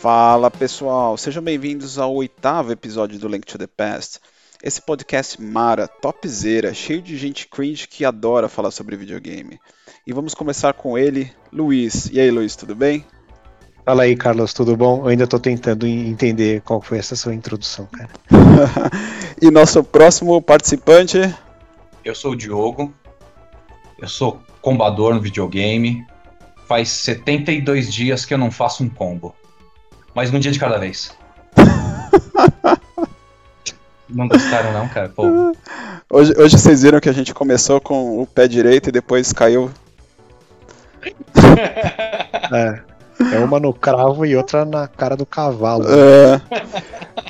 Fala pessoal, sejam bem-vindos ao oitavo episódio do Link to the Past. Esse podcast mara, topzera, cheio de gente cringe que adora falar sobre videogame. E vamos começar com ele, Luiz. E aí, Luiz, tudo bem? Fala aí, Carlos, tudo bom? Eu ainda estou tentando entender qual foi essa sua introdução, cara. e nosso próximo participante? Eu sou o Diogo. Eu sou combador no videogame. Faz 72 dias que eu não faço um combo mas um dia de cada vez. não gostaram não, cara? Pô. Hoje, hoje vocês viram que a gente começou com o pé direito e depois caiu. é. É uma no cravo e outra na cara do cavalo. É.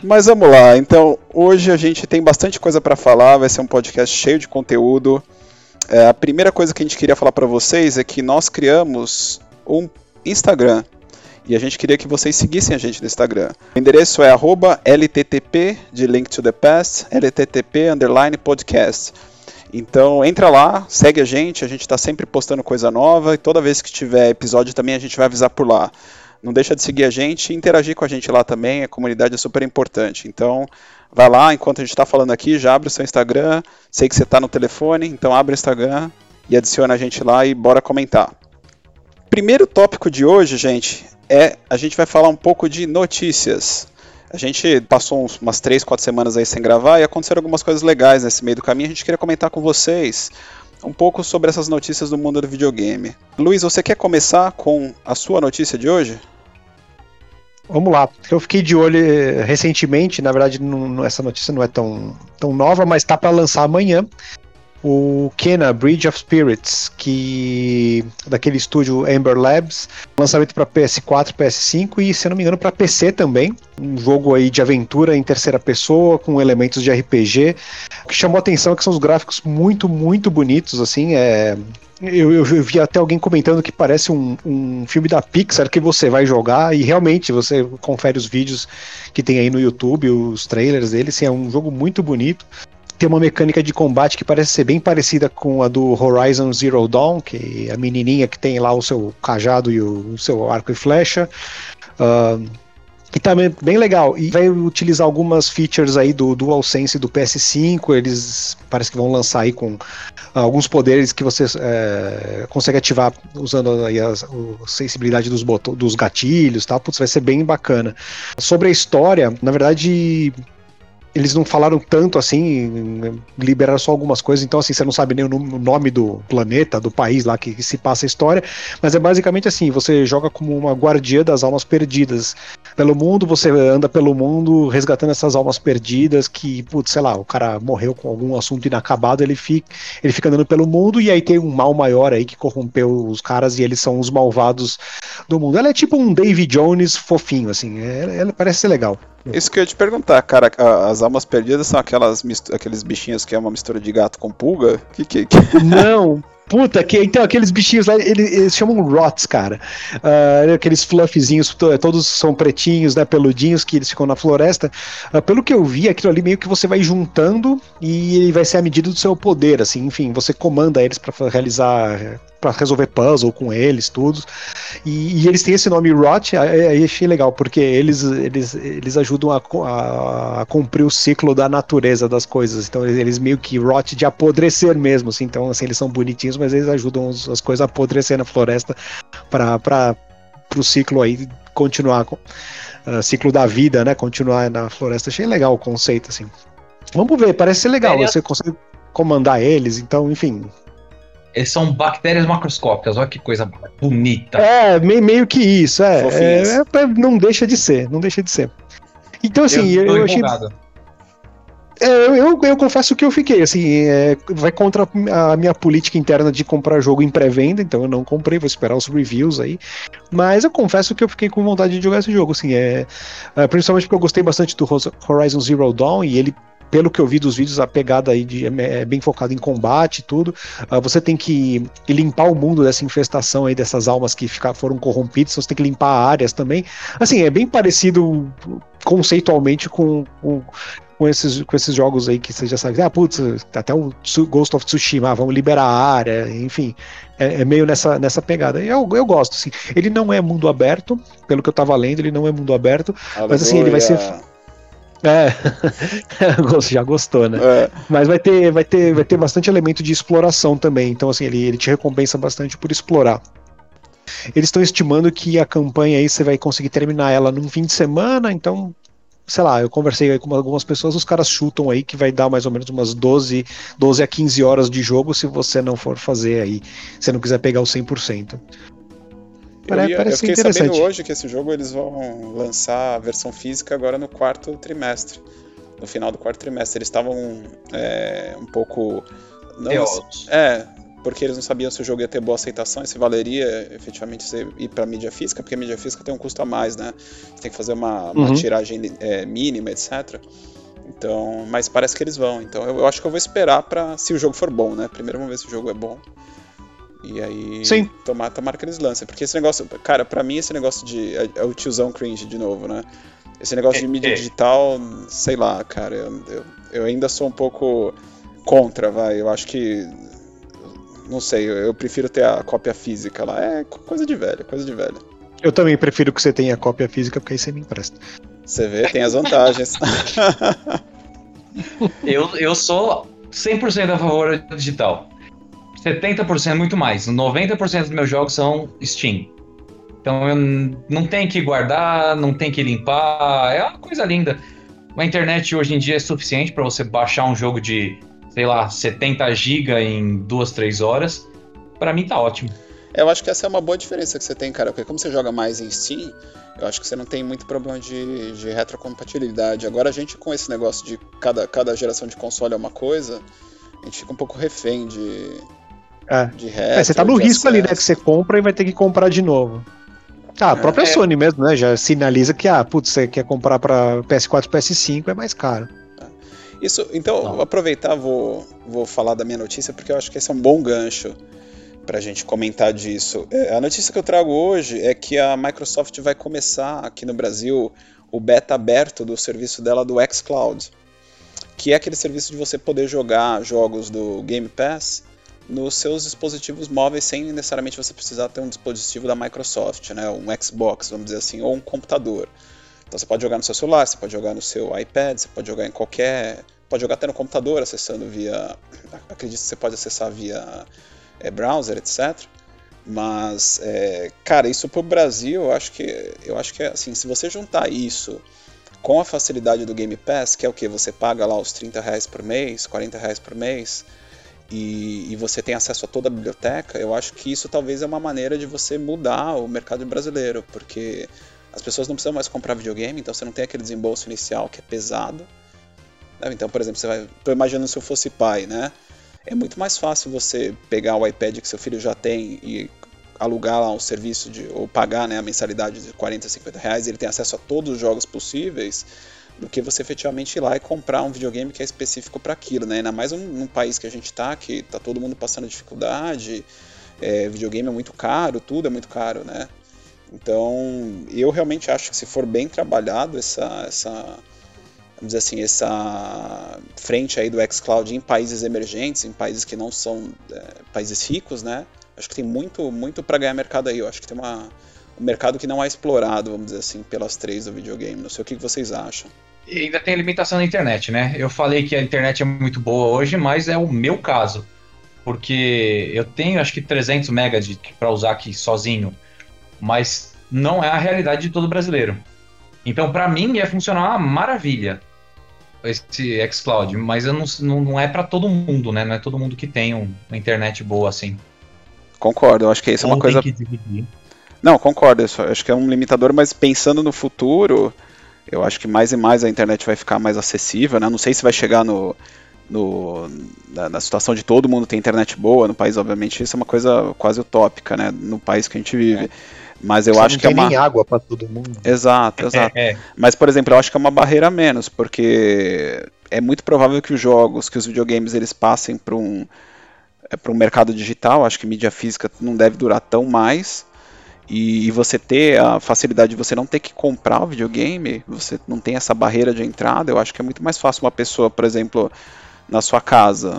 Mas vamos lá. Então, hoje a gente tem bastante coisa para falar. Vai ser um podcast cheio de conteúdo. É, a primeira coisa que a gente queria falar para vocês é que nós criamos um Instagram e a gente queria que vocês seguissem a gente no Instagram. O endereço é LTTP, de Link to the Past, LTTP underline podcast. Então entra lá, segue a gente, a gente está sempre postando coisa nova e toda vez que tiver episódio também a gente vai avisar por lá. Não deixa de seguir a gente e interagir com a gente lá também, a comunidade é super importante. Então vai lá, enquanto a gente está falando aqui, já abre o seu Instagram, sei que você está no telefone, então abre o Instagram e adiciona a gente lá e bora comentar. Primeiro tópico de hoje, gente, é a gente vai falar um pouco de notícias. A gente passou uns, umas 3, 4 semanas aí sem gravar e aconteceram algumas coisas legais nesse meio do caminho. A gente queria comentar com vocês um pouco sobre essas notícias do mundo do videogame. Luiz, você quer começar com a sua notícia de hoje? Vamos lá. Eu fiquei de olho eh, recentemente, na verdade, não, essa notícia não é tão, tão nova, mas está para lançar amanhã o Kena Bridge of Spirits, que daquele estúdio Amber Labs, lançamento para PS4, PS5 e, se não me engano, para PC também. Um jogo aí de aventura em terceira pessoa com elementos de RPG. O que chamou a atenção é que são os gráficos muito, muito bonitos, assim, é eu, eu, vi até alguém comentando que parece um, um filme da Pixar que você vai jogar e realmente você confere os vídeos que tem aí no YouTube, os trailers dele, assim, é um jogo muito bonito tem uma mecânica de combate que parece ser bem parecida com a do Horizon Zero Dawn, que é a menininha que tem lá o seu cajado e o, o seu arco e flecha. Uh, e também tá bem legal. E vai utilizar algumas features aí do DualSense do PS5. Eles parece que vão lançar aí com alguns poderes que você é, consegue ativar usando aí a, a sensibilidade dos, dos gatilhos, tá? Putz, vai ser bem bacana. Sobre a história, na verdade, eles não falaram tanto assim, liberaram só algumas coisas, então assim, você não sabe nem o nome do planeta, do país lá que, que, se passa a história, mas é basicamente assim, você joga como uma guardiã das almas perdidas pelo mundo, você anda pelo mundo resgatando essas almas perdidas que, putz, sei lá, o cara morreu com algum assunto inacabado, ele fica, ele fica andando pelo mundo e aí tem um mal maior aí que corrompeu os caras e eles são os malvados do mundo. Ela é tipo um David Jones fofinho, assim, ela, ela parece ser legal. Isso que eu ia te perguntar, cara, as almas perdidas são aquelas aqueles bichinhos que é uma mistura de gato com pulga? Que que, que... Não, Puta, que, então aqueles bichinhos lá, eles, eles chamam rots, cara. Uh, aqueles fluffzinhos, todos são pretinhos, né, peludinhos, que eles ficam na floresta. Uh, pelo que eu vi, aquilo ali meio que você vai juntando e ele vai ser a medida do seu poder, assim, enfim, você comanda eles para realizar para resolver puzzle com eles, tudo. E, e, eles têm esse nome Rot, aí achei legal, porque eles, eles, eles ajudam a, a, a, cumprir o ciclo da natureza das coisas. Então eles meio que Rot de apodrecer mesmo, assim. Então, assim, eles são bonitinhos, mas eles ajudam os, as coisas a apodrecer na floresta para o ciclo aí continuar uh, ciclo da vida, né? Continuar na floresta. Achei legal o conceito, assim. Vamos ver, parece ser legal. Você consegue comandar eles, então, enfim, são bactérias macroscópicas, olha que coisa bonita. É, meio, meio que isso, é, é, é, Não deixa de ser, não deixa de ser. Então, assim, eu, eu, eu achei. É, eu, eu, eu, confesso que eu fiquei, assim, é, vai contra a minha política interna de comprar jogo em pré-venda, então eu não comprei, vou esperar os reviews aí. Mas eu confesso que eu fiquei com vontade de jogar esse jogo, assim, é, é principalmente porque eu gostei bastante do Horizon Zero Dawn e ele pelo que eu vi dos vídeos, a pegada aí de, é, é bem focada em combate e tudo. Uh, você tem que limpar o mundo dessa infestação aí, dessas almas que ficar, foram corrompidas, você tem que limpar áreas também. Assim, é bem parecido conceitualmente com, com com esses, com esses jogos aí que você já sabe, ah, putz, até o Ghost of Tsushima, ah, vamos liberar a área, enfim, é, é, meio nessa, nessa pegada. Eu, eu gosto, assim. Ele não é mundo aberto, pelo que eu tava lendo, ele não é mundo aberto, mas assim, ele vai ser. É, já gostou, né? É. Mas vai ter, vai, ter, vai ter bastante elemento de exploração também, então assim, ele, ele te recompensa bastante por explorar. Eles estão estimando que a campanha aí você vai conseguir terminar ela num fim de semana, então sei lá, eu conversei com algumas pessoas, os caras chutam aí que vai dar mais ou menos umas 12, 12 a 15 horas de jogo se você não for fazer aí, se não quiser pegar o 100%. Eu, ia, eu fiquei sabendo hoje que esse jogo eles vão lançar a versão física agora no quarto trimestre. No final do quarto trimestre. Eles estavam é, um pouco. Não, é, porque eles não sabiam se o jogo ia ter boa aceitação e se valeria efetivamente ir para mídia física, porque a mídia física tem um custo a mais, né? Você tem que fazer uma, uma uhum. tiragem é, mínima, etc. Então, mas parece que eles vão. Então eu, eu acho que eu vou esperar para se o jogo for bom, né? Primeiro vamos ver se o jogo é bom. E aí, Sim. Tomar, tomara que eles lancem. Porque esse negócio, cara, para mim esse negócio de. É, é, o tiozão cringe de novo, né? Esse negócio é, de mídia é. digital, sei lá, cara, eu, eu, eu ainda sou um pouco contra, vai. Eu acho que não sei, eu prefiro ter a cópia física lá. É coisa de velho, coisa de velho. Eu também prefiro que você tenha a cópia física, porque aí você me empresta. Você vê, tem as vantagens. eu, eu sou 100% a favor do digital. 70% muito mais. 90% dos meus jogos são Steam. Então eu não tenho que guardar, não tenho que limpar. É uma coisa linda. A internet hoje em dia é suficiente para você baixar um jogo de sei lá, 70 GB em duas, três horas, para mim tá ótimo. Eu acho que essa é uma boa diferença que você tem, cara, porque como você joga mais em Steam, eu acho que você não tem muito problema de, de retrocompatibilidade. Agora a gente com esse negócio de cada, cada geração de console é uma coisa, a gente fica um pouco refém de, é. É, você tá no risco ali, né, que você compra e vai ter que comprar de novo. Ah, a própria é. Sony mesmo, né, já sinaliza que, ah, putz, você quer comprar para PS4 PS5 é mais caro. Isso, então, Não. vou aproveitar, vou, vou falar da minha notícia, porque eu acho que esse é um bom gancho para a gente comentar disso. É, a notícia que eu trago hoje é que a Microsoft vai começar aqui no Brasil o beta aberto do serviço dela do xCloud, que é aquele serviço de você poder jogar jogos do Game Pass nos seus dispositivos móveis sem necessariamente você precisar ter um dispositivo da Microsoft, né, um Xbox, vamos dizer assim, ou um computador. Então você pode jogar no seu celular, você pode jogar no seu iPad, você pode jogar em qualquer. Pode jogar até no computador, acessando via. Acredito que você pode acessar via é, browser, etc. Mas, é, cara, isso pro Brasil, eu acho que. Eu acho que assim, se você juntar isso com a facilidade do Game Pass, que é o que? Você paga lá os 30 reais por mês, 40 reais por mês, e, e, você tem acesso a toda a biblioteca, eu acho que isso talvez é uma maneira de você mudar o mercado brasileiro, porque as pessoas não precisam mais comprar videogame, então você não tem aquele desembolso inicial que é pesado. Né? Então, por exemplo, você vai. Estou imaginando se eu fosse pai, né? É muito mais fácil você pegar o iPad que seu filho já tem e alugar lá um serviço de, ou pagar né, a mensalidade de 40, 50 reais ele tem acesso a todos os jogos possíveis do que você efetivamente ir lá e comprar um videogame que é específico para aquilo, né? Ainda mais num, país que a gente está, que tá todo mundo passando dificuldade, é, videogame é muito caro, tudo é muito caro, né? Então, eu realmente acho que se for bem trabalhado essa, essa vamos dizer assim, essa frente aí do xCloud em países emergentes, em países que não são é, países ricos, né? Acho que tem muito, muito para ganhar mercado aí. Eu acho que tem uma, um mercado que não é explorado, vamos dizer assim, pelas três do videogame. Não sei o que vocês acham. E ainda tem a limitação da internet, né? Eu falei que a internet é muito boa hoje, mas é o meu caso. Porque eu tenho acho que 300 megas para usar aqui sozinho mas não é a realidade de todo brasileiro. Então, para mim, ia funcionar uma maravilha esse xCloud, mas eu não, não, é para todo mundo, né? Não é todo mundo que tem um, uma internet boa assim. Concordo, eu acho que isso é uma coisa. Não, concordo, eu acho que é um limitador, mas pensando no futuro, eu acho que mais e mais a internet vai ficar mais acessível, né? Não sei se vai chegar no, no, na, na, situação de todo mundo ter internet boa no país, obviamente, isso é uma coisa quase utópica, né? No país que a gente vive. É. Mas eu Você acho que é uma. nem água para todo mundo. Exato, exato. É, é. Mas, por exemplo, eu acho que é uma barreira a menos, porque é muito provável que os jogos, que os videogames, eles passem para um, é, para um mercado digital. Acho que mídia física não deve durar tão mais. E, e, você ter a facilidade de você não ter que comprar o videogame, você não tem essa barreira de entrada, eu acho que é muito mais fácil uma pessoa, por exemplo, na sua casa,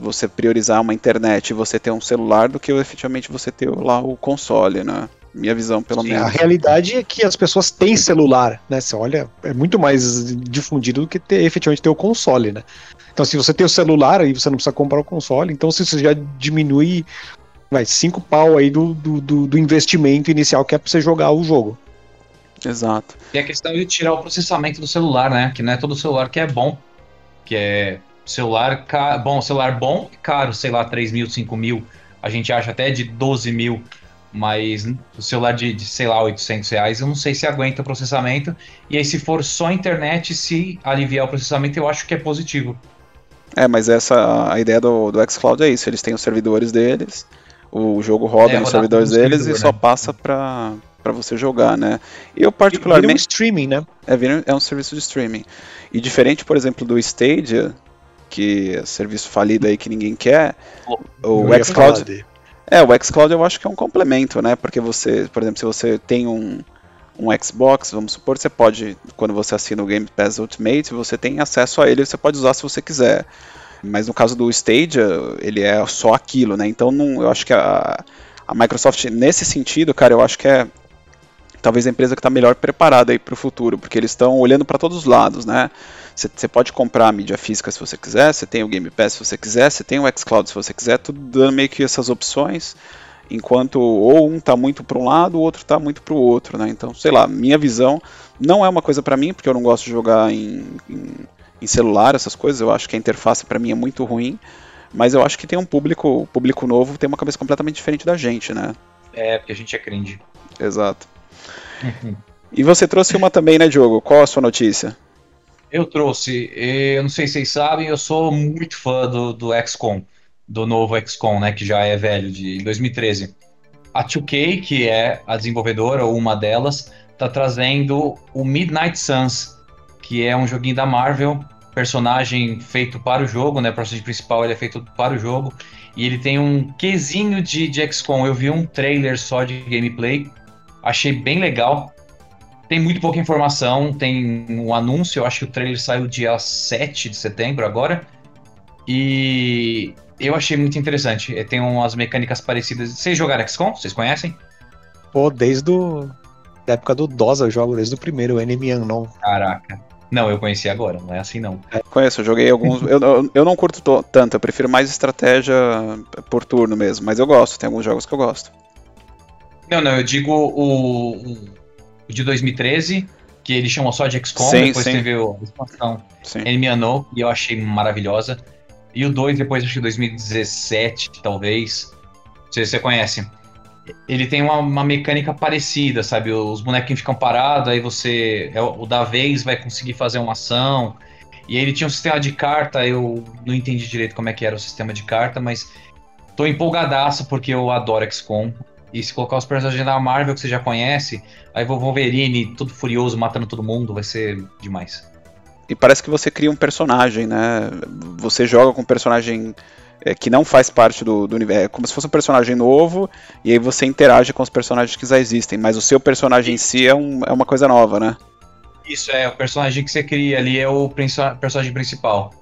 você priorizar uma internet e você ter um celular do que efetivamente você ter lá o console, né? Minha visão, pelo Sim, menos. A realidade é que as pessoas têm celular, né? Você olha, é muito mais difundido do que ter, efetivamente ter o console, né? Então, se você tem o celular, aí você não precisa comprar o console, então se você já diminui vai, cinco pau aí do, do, do, do investimento inicial que é pra você jogar o jogo. Exato. E a questão de tirar o processamento do celular, né? Que não é todo celular que é bom. Que é celular ca... bom, celular bom e caro, sei lá, 3 mil, 5 mil. A gente acha até de 12 mil. Mas o celular de, de, sei lá, 800 reais, eu não sei se aguenta o processamento. E aí, se for só internet, se aliviar o processamento, eu acho que é positivo. É, mas essa a ideia do, do xCloud é isso. Eles têm os servidores deles, o jogo roda é, nos servidores deles servidor, e só né? passa para para você jogar, né? Eu particularmente. Vira um streaming, né? É, vira, é um serviço de streaming. E diferente, por exemplo, do Stadia, que é serviço falido aí que ninguém quer, o, o xCloud. É, o xCloud eu acho que é um complemento, né? Porque você, por exemplo, se você tem um, um Xbox, vamos supor, você pode, quando você assina o Game Pass Ultimate, você tem acesso a ele, você pode usar se você quiser. Mas no caso do Stadia, ele é só aquilo, né? Então não, eu acho que a, a Microsoft, nesse sentido, cara, eu acho que é talvez a empresa que está melhor preparada aí para o futuro, porque eles estão olhando para todos os lados, né? Você pode comprar a mídia física se você quiser, você tem o Game Pass se você quiser, você tem o xCloud se você quiser, tudo dando meio que essas opções, enquanto ou um está muito para um lado, o outro está muito para o outro, né? Então, sei lá, minha visão não é uma coisa para mim, porque eu não gosto de jogar em, em em celular, essas coisas. Eu acho que a interface para mim é muito ruim, mas eu acho que tem um público, público novo, tem uma cabeça completamente diferente da gente, né? É, porque a gente é cringe. Exato. E você trouxe uma também, né, Diogo? Qual a sua notícia? Eu trouxe, eu não sei se vocês sabem, eu sou muito fã do, do XCOM, do novo XCOM, né, que já é velho, de 2013. A 2K, que é a desenvolvedora, ou uma delas, tá trazendo o Midnight Suns, que é um joguinho da Marvel, personagem feito para o jogo, né? O personagem principal ele é feito para o jogo. E ele tem um quesinho de, de XCOM. Eu vi um trailer só de gameplay, achei bem legal. Tem muito pouca informação, tem um anúncio, eu acho que o trailer saiu dia 7 de setembro agora. E eu achei muito interessante. Tem umas mecânicas parecidas. Vocês jogaram XCOM? Vocês conhecem? Pô, desde o... da época do DOS eu jogo, desde o primeiro, o Enemy Unknown. Caraca. Não, eu conheci agora, não é assim não. É, conheço, eu joguei alguns. eu, eu, eu, não curto tanto, eu prefiro mais estratégia por turno mesmo, mas eu gosto, tem alguns jogos que eu gosto. Não, não, eu digo o, o de 2013, que ele chamou só de XCOM, sim, depois sim. teve a expansão Enemy Unknown, e eu achei maravilhosa. E o 2 depois, acho que 2017, talvez. Não sei se você conhece ele tem uma, uma, mecânica parecida, sabe? Os bonequinhos ficam parados, aí você. É, o da vez vai conseguir fazer uma ação. E ele tinha um sistema de carta, eu não entendi direito como é que era o sistema de carta, mas tô empolgadaço porque eu adoro XCOM. E se colocar os personagens da Marvel que você já conhece, aí vou Wolverine, todo furioso, matando todo mundo, vai ser demais. E parece que você cria um personagem, né? Você joga com um personagem é, que não faz parte do, do universo. É como se fosse um personagem novo, e aí você interage com os personagens que já existem, mas o seu personagem em si é, um, é uma coisa nova, né? Isso, é, o personagem que você cria ali é o personagem principal.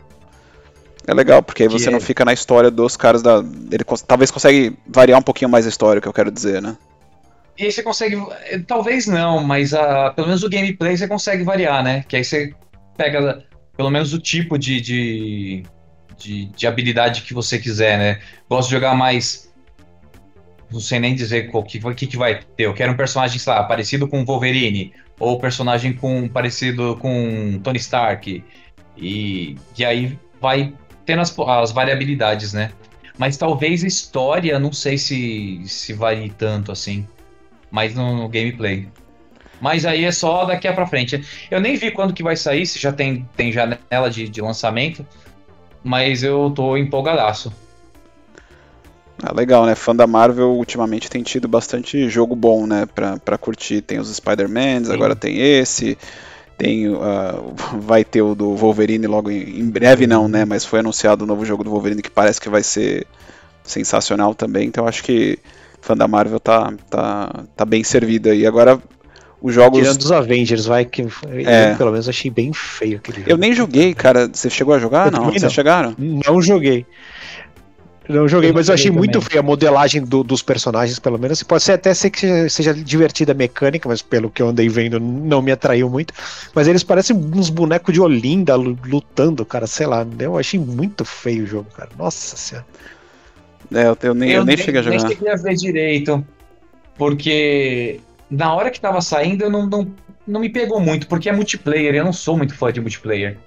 É legal, porque aí você que não é... fica na história dos caras da. Ele talvez consegue variar um pouquinho mais a história, que eu quero dizer, né? E aí você consegue. Eh, talvez não, mas a, pelo menos o gameplay você consegue variar, né? Que aí você pega pelo menos o tipo de, de, de, de habilidade que você quiser, né? Gosto de jogar mais. Não sei nem dizer o que, que, que vai ter. Eu quero um personagem, sei lá, parecido com Wolverine. Ou personagem com parecido com Tony Stark. E, e aí vai tendo as, as variabilidades, né? Mas talvez a história, não sei se, se varie tanto assim. Mas no, no gameplay. Mas aí é só daqui a pra frente. Eu nem vi quando que vai sair, se já tem, tem janela de, de lançamento mas eu tô empolgadaço. Ah, legal, né? Fã da Marvel ultimamente tem tido bastante jogo bom, né? Pra, pra curtir. Tem os Spider-Mans, agora tem esse. Tem, uh, vai ter o do Wolverine logo em, em, breve, não, né? Mas foi anunciado o novo jogo do Wolverine que parece que vai ser sensacional também. Então acho que fã da Marvel tá, tá, tá bem servido aí. Agora os jogos. Tirando dos Avengers, vai que é. eu, pelo menos achei bem feio aquele jogo. Eu nem joguei, cara. Você chegou a jogar? não, vocês chegaram? Não joguei. Não joguei, eu mas eu achei também. muito feia a modelagem do, dos personagens, pelo menos. Pode ser até ser que seja, seja, divertida a mecânica, mas pelo que eu andei vendo, não me atraiu muito. Mas eles parecem uns bonecos de Olinda lutando, cara, sei lá. Eu achei muito feio o jogo, cara. Nossa senhora. É, eu, eu nem, eu, eu nem cheguei a jogar. Eu nem cheguei a ver direito, porque na hora que tava saindo, eu não, não, não me pegou muito, porque é multiplayer, eu não sou muito fã de multiplayer.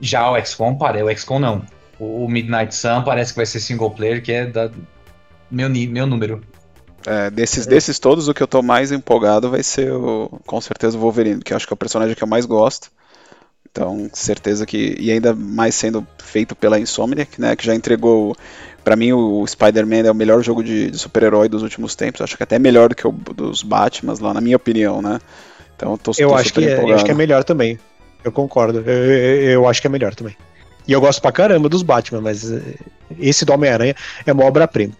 Já o XCOM, parei, o XCOM não. O Midnight Sun parece que vai ser single player, que é da meu, meu número. É, desses, é. desses todos, o que eu tô mais empolgado vai ser o, com certeza o Wolverine, que eu acho que é o personagem que eu mais gosto. Então, certeza que. E ainda mais sendo feito pela Insomniac, né? Que já entregou. para mim, o Spider-Man é o melhor jogo de, de super-herói dos últimos tempos. Acho que até melhor do que o dos Batman, lá, na minha opinião, né? Então, tô, eu tô acho que é, Eu acho que é melhor também. Eu concordo. Eu, eu, eu acho que é melhor também. E eu gosto pra caramba dos Batman, mas eh, esse do Homem-Aranha é uma obra-prima.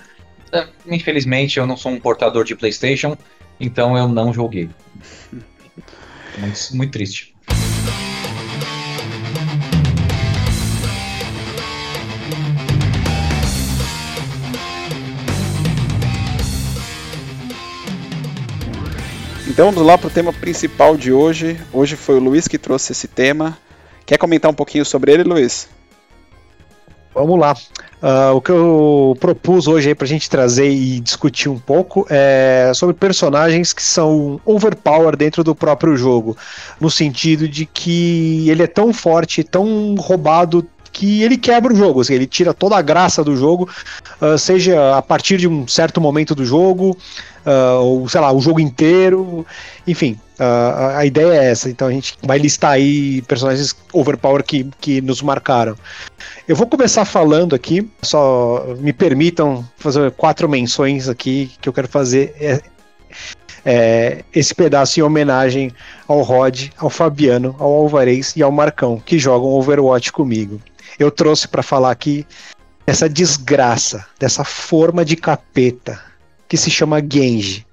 É, infelizmente, eu não sou um portador de PlayStation, então eu não joguei. muito, muito triste. Então vamos lá para o tema principal de hoje. Hoje foi o Luiz que trouxe esse tema. Quer comentar um pouquinho sobre ele, Luiz? Vamos lá. Uh, o que eu propus hoje aí pra gente trazer e discutir um pouco é sobre personagens que são overpower dentro do próprio jogo. No sentido de que ele é tão forte, tão roubado, que ele quebra o jogo, assim, ele tira toda a graça do jogo, uh, seja a partir de um certo momento do jogo, uh, ou sei lá, o jogo inteiro, enfim. Uh, a ideia é essa, então a gente vai listar aí personagens overpower que, que nos marcaram. Eu vou começar falando aqui, só me permitam fazer quatro menções aqui que eu quero fazer. É, é, esse pedaço em homenagem ao Rod, ao Fabiano, ao Alvarez e ao Marcão, que jogam Overwatch comigo. Eu trouxe para falar aqui essa desgraça, dessa forma de capeta que se chama Genji.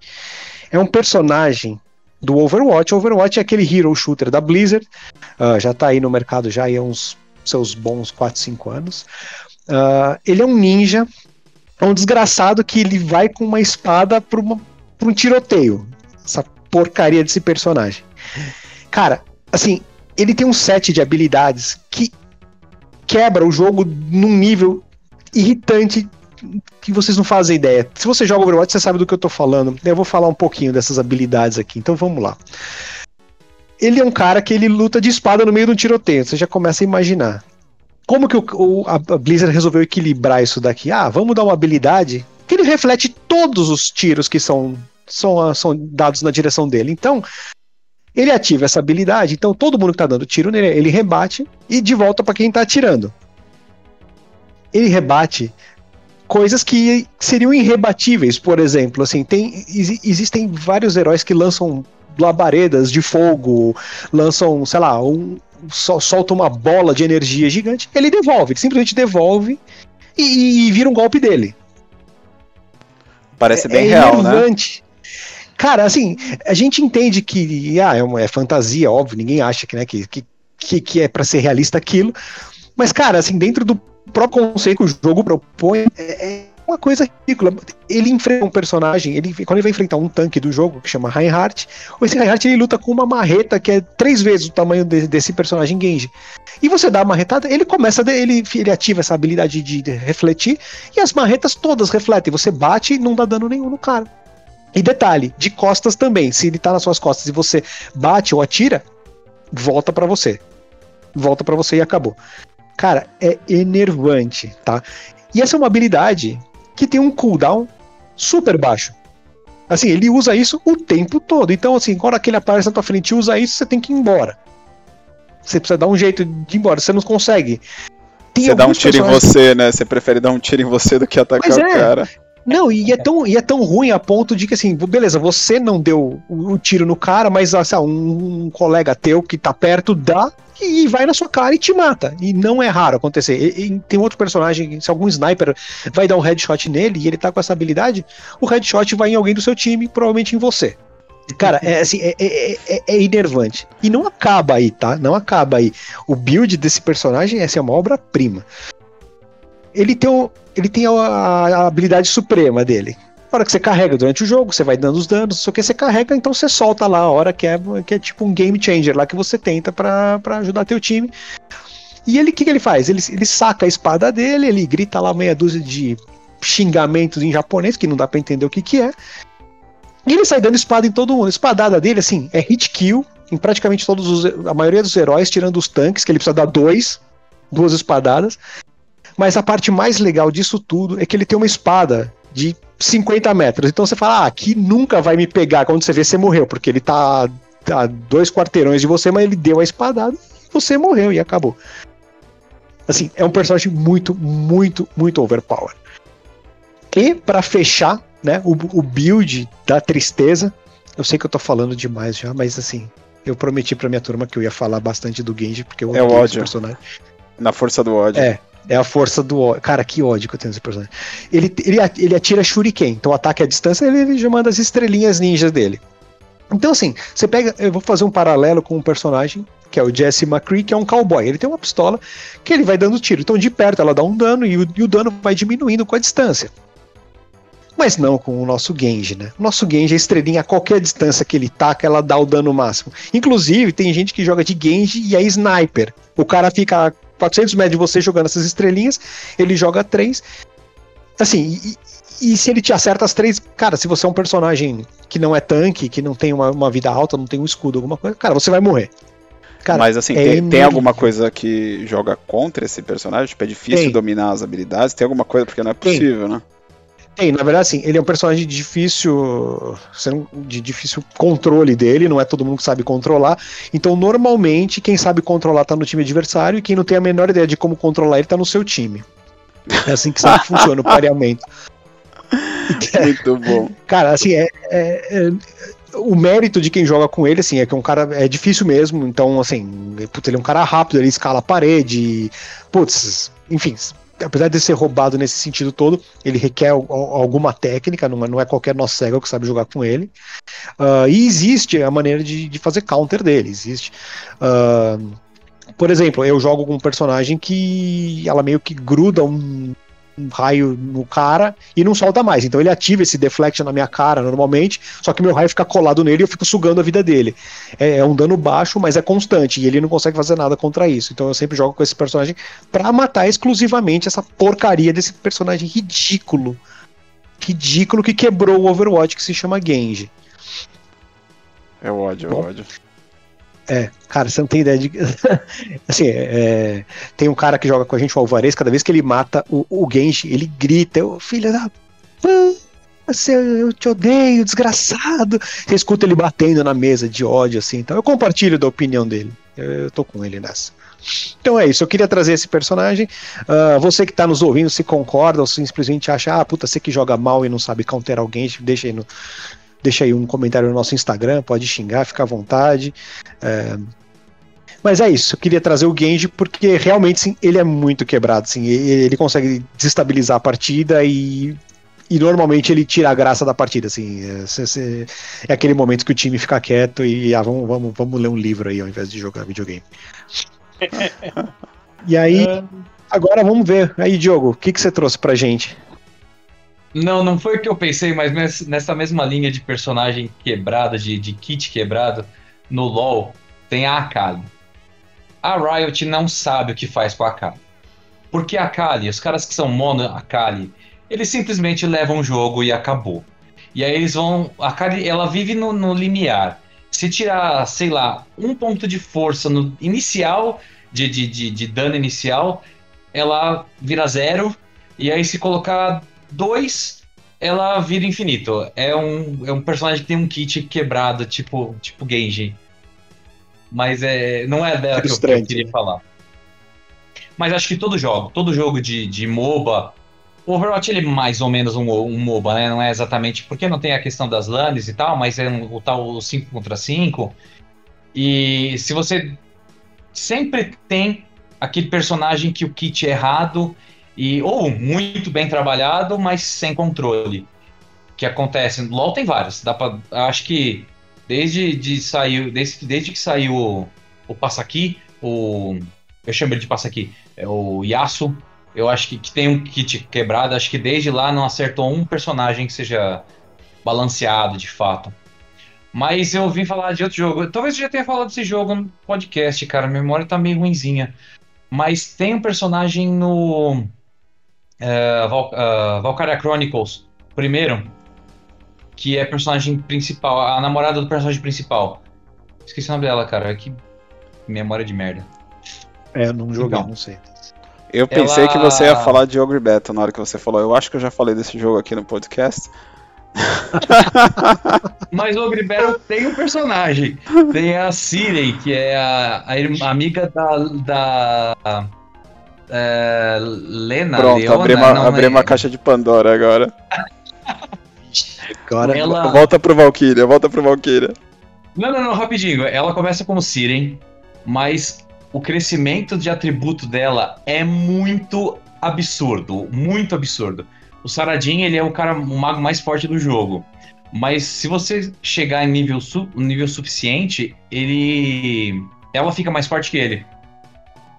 É um personagem do Overwatch. Overwatch é aquele hero shooter da Blizzard, uh, já está aí no mercado já há uns seus bons 4, 5 anos. Uh, ele é um ninja, é um desgraçado que ele vai com uma espada para um tiroteio. Essa porcaria desse personagem. Cara, assim, ele tem um set de habilidades que quebra o jogo num nível irritante que vocês não fazem ideia. Se você joga Overwatch, você sabe do que eu tô falando. Eu vou falar um pouquinho dessas habilidades aqui. Então vamos lá. Ele é um cara que ele luta de espada no meio de um tiroteio. Você já começa a imaginar. Como que o, o, a Blizzard resolveu equilibrar isso daqui? Ah, vamos dar uma habilidade que ele reflete todos os tiros que são, são, são dados na direção dele. Então, ele ativa essa habilidade, então todo mundo que tá dando tiro nele, ele rebate e de volta para quem tá atirando. Ele rebate coisas que seriam irrebatíveis, por exemplo, assim, tem existem vários heróis que lançam labaredas de fogo, lançam, sei lá, um, solta uma bola de energia gigante, ele devolve, ele simplesmente devolve e, e vira um golpe dele. Parece é, bem é real, né? Cara, assim, a gente entende que ah, é, uma, é fantasia, óbvio, ninguém acha que, né, que, que, que é para ser realista aquilo. Mas, cara, assim, dentro do próprio conceito que o jogo propõe é, é uma coisa ridícula. Ele enfrenta um personagem, ele, quando ele vai enfrentar um tanque do jogo que chama Reinhardt, esse Reinhardt ele luta com uma marreta que é três vezes o tamanho de, desse personagem Genji. E você dá a marretada, ele começa, ele, ele ativa essa habilidade de, de refletir, e as marretas todas refletem. Você bate e não dá dano nenhum no cara. E detalhe, de costas também. Se ele tá nas suas costas e você bate ou atira, volta para você. Volta para você e acabou. Cara, é enervante, tá? E essa é uma habilidade que tem um cooldown super baixo. Assim, ele usa isso o tempo todo. Então, assim, quando aquele aparece na tua frente e usa isso, você tem que ir embora. Você precisa dar um jeito de ir embora. Você não consegue. Tem você dá um tiro em você, né? Você prefere dar um tiro em você do que atacar é, o cara. Não, e é, tão, e é tão ruim a ponto de que, assim, beleza, você não deu o, o tiro no cara, mas assim, um, um, colega teu que tá perto dá e vai na sua cara e te mata. E não é raro acontecer. E, e tem outro personagem, se algum sniper vai dar um headshot nele e ele tá com essa habilidade, o headshot vai em alguém do seu time, provavelmente em você. Cara, é assim, é, é, é, é enervante. E não acaba aí, tá? Não acaba aí. O build desse personagem é assim, uma obra-prima. Ele tem, o, ele tem a, a, habilidade suprema dele. A hora que você carrega durante o jogo, você vai dando os danos, só que você carrega, então você solta lá a hora que é, que é tipo um game changer lá que você tenta para ajudar teu time. E ele, o que, que ele faz? Ele, ele saca a espada dele, ele grita lá meia dúzia de xingamentos em japonês, que não dá para entender o que que é. E ele sai dando espada em todo mundo. A espadada dele, assim, é hit kill em praticamente todos os. A maioria dos heróis, tirando os tanques, que ele precisa dar dois, duas espadadas. Mas a parte mais legal disso tudo é que ele tem uma espada de 50 metros. Então você fala, ah, aqui nunca vai me pegar quando você vê você morreu, porque ele tá a dois quarteirões de você, mas ele deu a espadada e você morreu e acabou. Assim, é um personagem muito, muito, muito overpowered. E para fechar, né? O, o build da tristeza. Eu sei que eu tô falando demais já, mas assim, eu prometi pra minha turma que eu ia falar bastante do Genji, porque eu é o ódio. personagem. Na força do ódio. É, é a força do ódio. Cara, que ódio que eu tenho nesse personagem. Ele, ele, ele atira shuriken, então ataque à distância, ele, ele já manda as estrelinhas ninjas dele. Então, assim, você pega. Eu vou fazer um paralelo com um personagem, que é o Jesse McCree, que é um cowboy. Ele tem uma pistola que ele vai dando tiro. Então, de perto ela dá um dano e o, e o dano vai diminuindo com a distância. Mas não com o nosso Genji, né? O nosso Genji, a estrelinha, a qualquer distância que ele taca, ela dá o dano máximo. Inclusive, tem gente que joga de Genji e é sniper. O cara fica 400 metros de você jogando essas estrelinhas, ele joga três. Assim, e, e, se ele te acerta as três, cara, se você é um personagem que não é tanque, que não tem uma, uma vida alta, não tem um escudo, alguma coisa, cara, você vai morrer. Cara, Mas assim, é tem, tem, alguma coisa que joga contra esse personagem? Tipo, é difícil tem. dominar as habilidades? Tem alguma coisa, porque não é possível, tem. né? Tem, na verdade, assim, ele é um personagem de difícil. de difícil controle dele, não é todo mundo que sabe controlar. Então, normalmente, quem sabe controlar tá no time adversário e quem não tem a menor ideia de como controlar ele tá no seu time. É assim que sabe funciona o pareamento. Muito bom. Cara, assim, é, é, é, o mérito de quem joga com ele, assim, é que um cara é difícil mesmo, então, assim, putz, ele é um cara rápido, ele escala a parede, putz, enfim, apesar de ser roubado nesse sentido todo, ele requer alguma técnica, não é, é qualquer nó cego que sabe jogar com ele. Uh, e existe a maneira de, de, fazer counter dele, existe. Uh, por exemplo, eu jogo com um personagem que ela meio que gruda um um raio no cara e não solta mais. Então ele ativa esse deflection na minha cara normalmente, só que meu raio fica colado nele e eu fico sugando a vida dele. É, é, um dano baixo, mas é constante e ele não consegue fazer nada contra isso. Então eu sempre jogo com esse personagem para matar exclusivamente essa porcaria desse personagem ridículo. Ridículo que quebrou o Overwatch que se chama Genji. É ódio, é ódio. É, cara, você não tem ideia de. assim, é, tem um cara que joga com a gente, o Alvarez, cada vez que ele mata o, o Genji, ele grita, filho da. Você, eu te odeio, desgraçado. Você escuta ele batendo na mesa de ódio, assim. Então eu compartilho da opinião dele. Eu, eu tô com ele nessa. Então é isso, eu queria trazer esse personagem. Uh, você que está nos ouvindo, se concorda ou simplesmente acha, ah, puta, você que joga mal e não sabe counter alguém, deixa aí no, deixa aí um comentário no nosso Instagram, pode xingar, fica à vontade. É... Mas é isso, eu queria trazer o Genji porque realmente sim, ele é muito quebrado, sim, ele consegue desestabilizar a partida e, e normalmente ele tira a graça da partida, assim, é, é aquele momento que o time fica quieto e ah, vamos, vamos, vamos ler um livro aí ao invés de jogar videogame. e aí, é. agora vamos ver, aí Diogo, o que, que você trouxe pra gente? Não, não foi o que eu pensei, mas nessa mesma linha de personagem quebrado, de, de kit quebrado, no LoL tem a Akali. A Riot não sabe o que faz com a Akali. Porque a Akali, os caras que são mono Akali, eles simplesmente levam o jogo e acabou. E aí eles vão. A Akali, ela vive no, no limiar. Se tirar, sei lá, um ponto de força no inicial, de, de, de, de dano inicial, ela vira zero. E aí se colocar 2, ela vira infinito. É um, é um personagem que tem um kit quebrado, tipo, tipo Genji. Mas é, não é dela que eu, que eu, queria falar. Mas acho que todo jogo, todo jogo de, de MOBA O Overwatch ele é mais ou menos um, um MOBA, né? Não é exatamente. Porque não tem a questão das LANs e tal, mas é um, o tal 5 contra 5. E se você sempre tem aquele personagem que o kit é errado e ou muito bem trabalhado, mas sem controle. Que acontece. LoL tem vários. Dá para acho que desde de saiu, desde, desde que saiu o, o Passaqui, o eu chamo ele de Passaqui, é o Yasuo, eu acho que, que tem um kit quebrado, acho que desde lá não acertou um personagem que seja balanceado de fato. Mas eu vim falar de outro jogo. Talvez eu já tenha falado desse jogo no podcast, cara. A memória tá meio ruinzinha. Mas tem um personagem no. Uh, Val, uh, Valkyria Chronicles, primeiro, que é personagem principal, a namorada do personagem principal. Esqueci o nome dela, cara. Que memória de merda. É, eu não joguei, então, não sei. Eu pensei ela... que você ia falar de Ogre Battle na hora que você falou. Eu acho que eu já falei desse jogo aqui no podcast. Mas o Ogre Battle tem um personagem. Tem a Sirey, que é a, a amiga da. da é, Lena. Pronto, Leona, abri, uma, abri uma caixa de Pandora agora. agora ela... Volta pro Valkyria, volta pro Valkyria. Não, não, não, rapidinho. Ela começa como Siren, mas o crescimento de atributo dela é muito absurdo, muito absurdo. O Saradin, ele é o cara, o mago mais forte do jogo. Mas se você chegar em nível, su nível suficiente, ele. Ela fica mais forte que ele.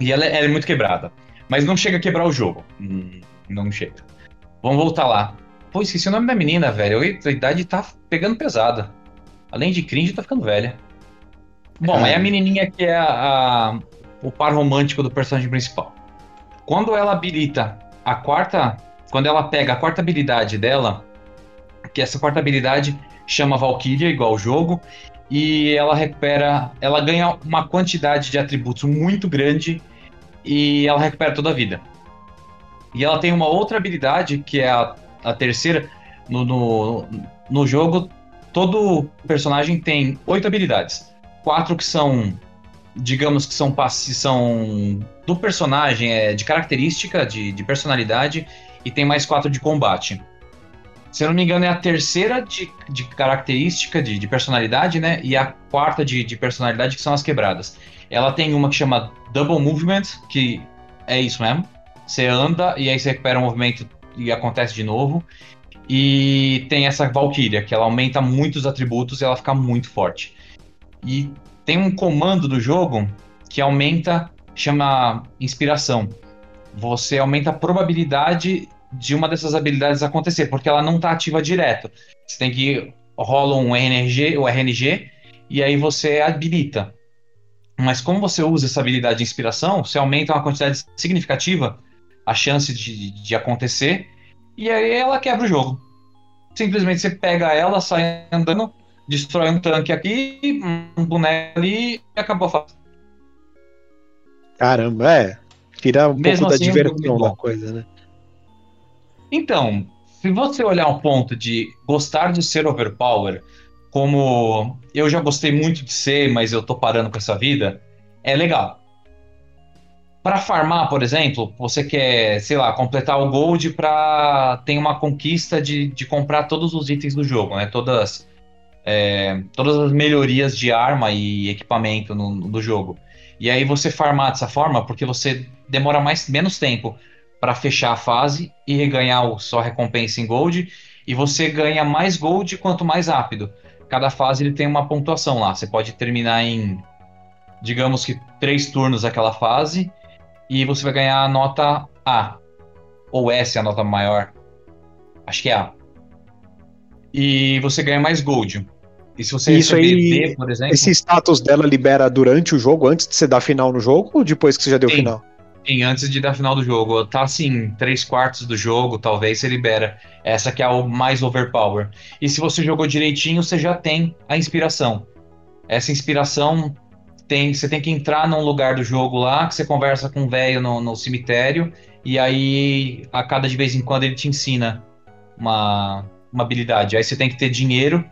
E ela, ela, é muito quebrada. Mas não chega a quebrar o jogo. Hum, não chega. Vamos voltar lá. Pô, esqueci o nome da menina, velho. A idade tá pegando pesada. Além de cringe, tá ficando velha. Bom, é a menininha que é a, o par romântico do personagem principal. Quando ela habilita a quarta, quando ela pega a quarta habilidade dela, que essa quarta habilidade chama Valkyria, igual o jogo, e ela recupera, ela ganha uma quantidade de atributos muito grande e ela recupera toda a vida. E ela tem uma outra habilidade, que é a, a terceira, no, no, no jogo, todo personagem tem oito habilidades. Quatro que são digamos que são são do personagem, é de característica, de, de personalidade, e tem mais quatro de combate. Se eu não me engano, é a terceira de, de característica, de, de personalidade, né? E a quarta de, de personalidade, que são as quebradas. Ela tem uma que chama Double Movement, que é isso mesmo. Você anda e aí você recupera o movimento e acontece de novo. E tem essa Valkyria, que ela aumenta muitos atributos e ela fica muito forte. E tem um comando do jogo que aumenta, chama inspiração. Você aumenta a probabilidade de uma dessas habilidades acontecer, porque ela não está ativa direto. Você tem que rola um RNG, o RNG, e aí você habilita. Mas como você usa essa habilidade de inspiração, você aumenta uma quantidade significativa a chance de, de acontecer, e aí ela quebra o jogo. Simplesmente você pega ela, sai andando, destrói um tanque aqui, um boneco ali e acabou a fase. Caramba, é. Tira um Mesmo pouco assim, da diversão da coisa, né? Então, se você olhar um ponto de gostar de ser overpower, como eu já gostei muito de ser, mas eu tô parando com essa vida, é legal. Para farmar, por exemplo, você quer, sei lá, completar o gold para ter uma conquista de, de comprar todos os itens do jogo, né? Todas é, todas as melhorias de arma e equipamento no, no jogo. E aí você farmar dessa forma, porque você demora mais menos tempo para fechar a fase e ganhar sua recompensa em gold, e você ganha mais gold quanto mais rápido. Cada fase ele tem uma pontuação lá. Você pode terminar em, digamos que três turnos aquela fase, e você vai ganhar a nota A. Ou S, a nota maior. Acho que é A. E você ganha mais gold. E se você Isso aí, D, por exemplo. Esse status dela libera durante o jogo, antes de você dar final no jogo, ou depois que você já deu sim, final? Sim, antes de dar final do jogo. Tá assim, três quartos do jogo, talvez você libera. Essa que é o mais overpower. E se você jogou direitinho, você já tem a inspiração. Essa inspiração tem. Você tem que entrar num lugar do jogo lá, que você conversa com um velho no, no cemitério, e aí a cada de vez em quando ele te ensina uma, uma habilidade. Aí você tem que ter dinheiro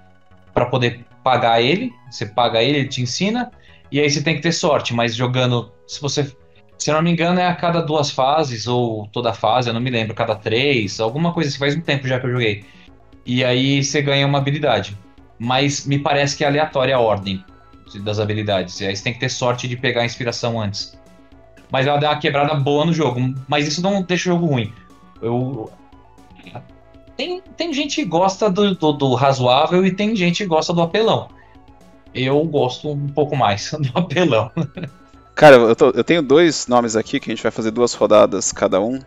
para poder pagar ele. Você paga ele, ele te ensina. E aí você tem que ter sorte, mas jogando. Se você Se eu não me engano, é a cada duas fases, ou toda fase, eu não me lembro, cada três, alguma coisa assim, faz um tempo já que eu joguei. E aí você ganha uma habilidade. Mas me parece que é aleatória a ordem das habilidades. E aí você tem que ter sorte de pegar a inspiração antes. Mas ela dá uma quebrada boa no jogo. Mas isso não deixa o jogo ruim. Eu. Tem, tem gente que gosta do, do, do razoável e tem gente que gosta do apelão. Eu gosto um pouco mais do apelão. Cara, eu, tô, eu, tenho dois nomes aqui que a gente vai fazer duas rodadas cada um.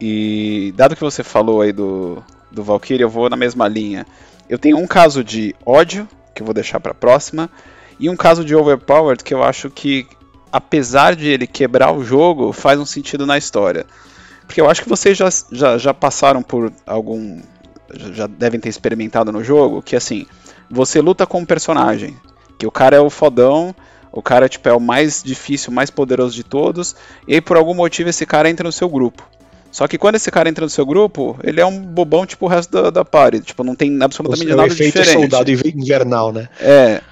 E dado que você falou aí do, do Valkyrie, eu vou na mesma linha. Eu tenho um caso de ódio, que eu vou deixar para próxima, e um caso de overpowered que eu acho que, apesar de ele quebrar o jogo, faz um sentido na história. Porque eu acho que vocês já, já, já passaram por algum. Já devem ter experimentado no jogo, que assim, você luta com um personagem, que o cara é o fodão, o cara tipo, é o mais difícil, o mais poderoso de todos, e aí por algum motivo esse cara entra no seu grupo. Só que quando esse cara entra no seu grupo, ele é um bobão tipo o resto da, da party. Tipo, não tem absolutamente nada efeito diferente. soldado invernal, né? É.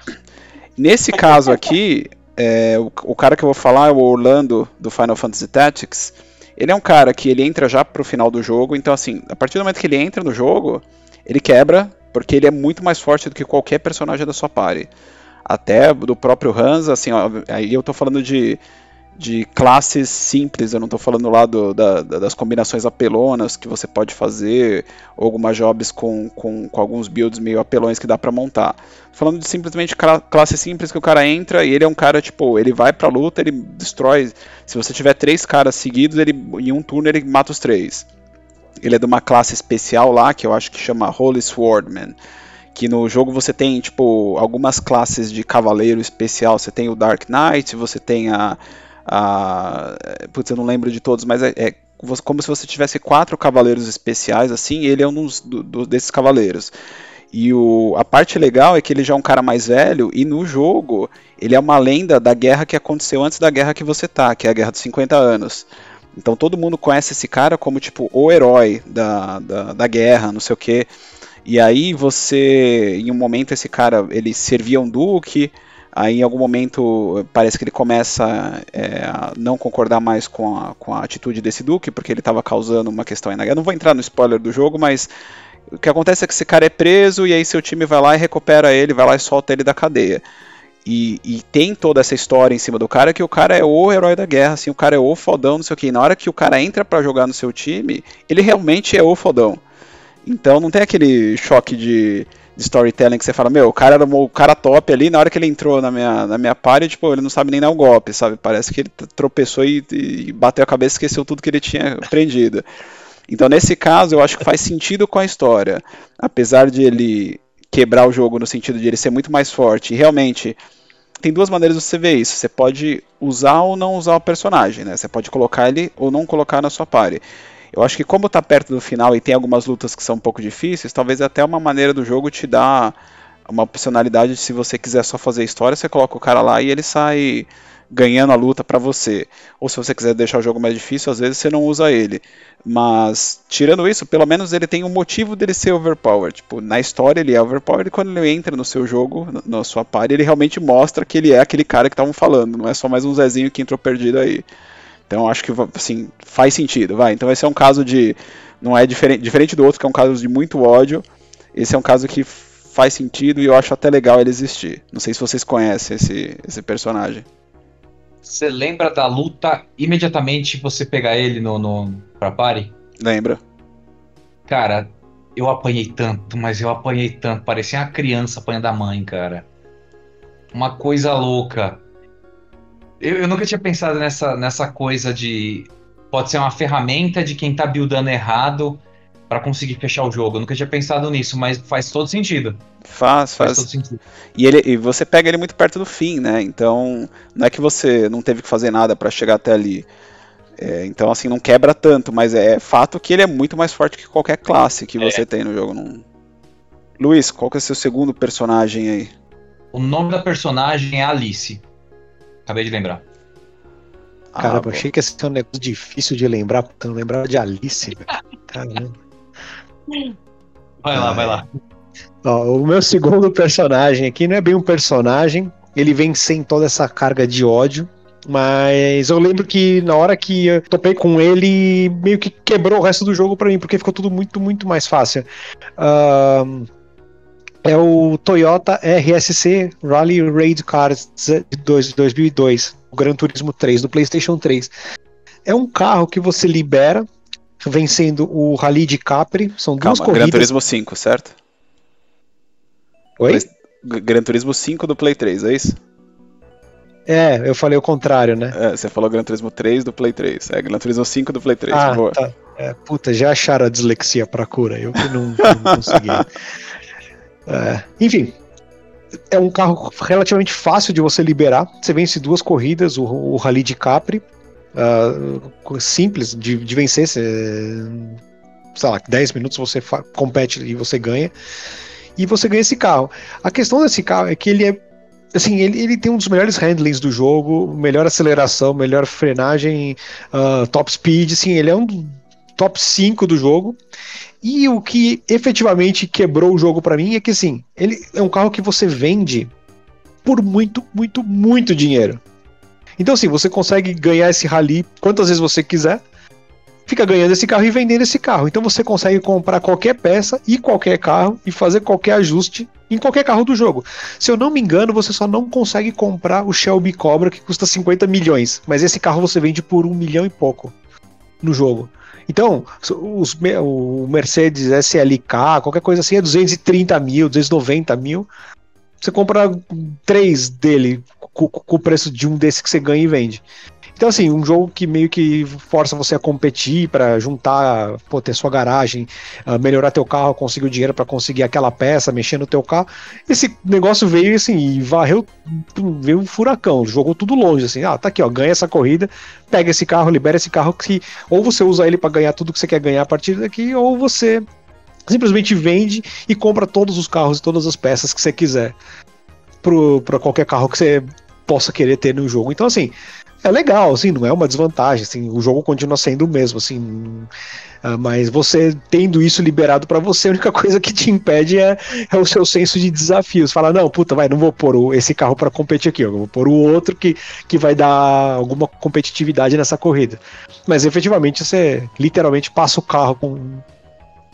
Nesse caso aqui, é, o, o, cara que eu vou falar é o Orlando do Final Fantasy Tactics. Ele é um cara que ele entra já pro final do jogo, então assim, a partir do momento que ele entra no jogo, ele quebra, porque ele é muito mais forte do que qualquer personagem da sua party até do próprio Hans, assim, ó, aí eu tô falando de, de classes simples, eu não tô falando lá do, da, das combinações apelonas que você pode fazer, ou algumas jobs com, com, com alguns builds meio apelões que dá para montar. Tô falando de simplesmente classe simples que o cara entra e ele é um cara, tipo, ele vai pra luta, ele destrói. Se você tiver três caras seguidos, ele em um turno ele mata os três. Ele é de uma classe especial lá, que eu acho que chama Holy Swordman que no jogo você tem tipo algumas classes de cavaleiro especial. Você tem o Dark Knight, você tem a, a putz, eu não lembro de todos, mas é, é como se você tivesse quatro cavaleiros especiais assim. ele é um dos, do, desses cavaleiros. E o, a parte legal é que ele já é um cara mais velho e no jogo ele é uma lenda da guerra que aconteceu antes da guerra que você tá, que é a guerra dos 50 anos. Então todo mundo conhece esse cara como tipo o herói da, da, da guerra, não sei o que. E aí você, em um momento esse cara, ele servia um duque, aí em algum momento parece que ele começa é, a não concordar mais com a, com a atitude desse duque, porque ele estava causando uma questão aí na guerra. Não vou entrar no spoiler do jogo, mas o que acontece é que esse cara é preso e aí seu time vai lá e recupera ele, vai lá e solta ele da cadeia. E, e, tem toda essa história em cima do cara que o cara é o herói da guerra, assim, o cara é o fodão, não sei o que. E na hora que o cara entra para jogar no seu time, ele realmente é o fodão. Então não tem aquele choque de, de, storytelling que você fala, meu, o cara era o cara top ali, na hora que ele entrou na minha, na minha party, tipo, ele não sabe nem dar um golpe, sabe? Parece que ele tropeçou e, e bateu a cabeça e esqueceu tudo que ele tinha aprendido. Então, nesse caso, eu acho que faz sentido com a história. Apesar de ele quebrar o jogo no sentido de ele ser muito mais forte. E realmente, tem duas maneiras de você ver isso. Você pode usar ou não usar o personagem, né? Você pode colocar ele ou não colocar na sua party. Eu acho que como está perto do final e tem algumas lutas que são um pouco difíceis, talvez até uma maneira do jogo te dar uma opcionalidade de se você quiser só fazer história, você coloca o cara lá e ele sai ganhando a luta para você. Ou se você quiser deixar o jogo mais difícil, às vezes você não usa ele. Mas tirando isso, pelo menos ele tem um motivo dele ser overpowered. Tipo, na história ele é overpowered e quando ele entra no seu jogo, na sua party, ele realmente mostra que ele é aquele cara que estavam falando, não é só mais um Zezinho que entrou perdido aí. Então acho que assim, faz sentido, vai. Então esse é um caso de. Não é diferente, diferente do outro, que é um caso de muito ódio. Esse é um caso que faz sentido e eu acho até legal ele existir. Não sei se vocês conhecem esse, esse personagem. Você lembra da luta imediatamente você pegar ele no, no pra pare? Lembra. Cara, eu apanhei tanto, mas eu apanhei tanto. Parecia uma criança apanhando da mãe, cara. Uma coisa louca. Eu, eu, nunca tinha pensado nessa, nessa coisa de. Pode ser uma ferramenta de quem tá buildando errado para conseguir fechar o jogo. Eu nunca tinha pensado nisso, mas faz todo sentido. Faz, faz. faz todo sentido. E, ele, e você pega ele muito perto do fim, né? Então, não é que você não teve que fazer nada para chegar até ali. É, então, assim, não quebra tanto, mas é fato que ele é muito mais forte que qualquer classe que é. você tem no jogo. Não... Luiz, qual que é o seu segundo personagem aí? O nome da personagem é Alice. Acabei de lembrar. Cara, ah, eu achei que esse é um negócio difícil de lembrar, porque eu não lembrava de Alice, Caramba. Vai lá, vai lá. Ó, o meu segundo personagem aqui não é bem um personagem, ele vem sem toda essa carga de ódio. Mas eu lembro que na hora que eu topei com ele, meio que quebrou o resto do jogo para mim, porque ficou tudo muito, muito mais fácil. Uh, é o Toyota RSC Rally Raid Cars de 2002, o Gran Turismo 3, do PlayStation 3. É um carro que você libera, vencendo o Rally de Capri, são Calma, duas corridas. Gran Turismo 5, certo? Oi? Gran Turismo 5 do Play 3, é isso? É, eu falei o contrário, né? É, você falou Gran Turismo 3 do Play 3. É, Gran Turismo 5 do Play 3. Ah, Boa. tá. É, puta, já acharam a dislexia pra cura. Eu que não, não consegui. É, enfim, é um carro relativamente fácil de você liberar. Você vence duas corridas, o, o Rally de Capri. Uh, simples de, de vencer. Você, sei lá, 10 minutos você compete e você ganha. E você ganha esse carro. A questão desse carro é que ele é assim, ele, ele tem um dos melhores handlings do jogo, melhor aceleração, melhor frenagem, uh, top speed, assim, ele é um top 5 do jogo. E o que efetivamente quebrou o jogo para mim é que, assim, ele é um carro que você vende por muito, muito, muito dinheiro. Então, assim, você consegue ganhar esse rally quantas vezes você quiser, fica ganhando esse carro e vendendo esse carro. Então você consegue comprar qualquer peça e qualquer carro e fazer qualquer ajuste em qualquer carro do jogo. Se eu não me engano, você só não consegue comprar o Shelby Cobra que custa 50 milhões, mas esse carro você vende por um milhão e pouco no jogo. Então, os, o Mercedes SLK, qualquer coisa assim, é 230 mil, 290 mil. Você compra três dele com, o preço de um desse que você ganha e vende. Então, assim, um jogo que meio que força você a competir para juntar, pô, ter sua garagem, uh, melhorar teu carro, conseguir o dinheiro para conseguir aquela peça, mexer no teu carro. Esse negócio veio assim e varreu, veio um furacão, jogou tudo longe, assim, ah, tá aqui, ó, ganha essa corrida, pega esse carro, libera esse carro que ou você usa ele para ganhar tudo que você quer ganhar a partir daqui, ou você simplesmente vende e compra todos os carros e todas as peças que você quiser para qualquer carro que você possa querer ter no jogo. Então, assim, é legal, assim, não é uma desvantagem, assim, o jogo continua sendo o mesmo, assim, uh, mas você tendo isso liberado para você, a única coisa que te impede é, é o seu senso de desafio. Você fala, não, puta, vai, não vou pôr esse carro para competir aqui, eu vou pôr o outro que, que vai dar alguma competitividade nessa corrida. Mas efetivamente você literalmente passa o carro com,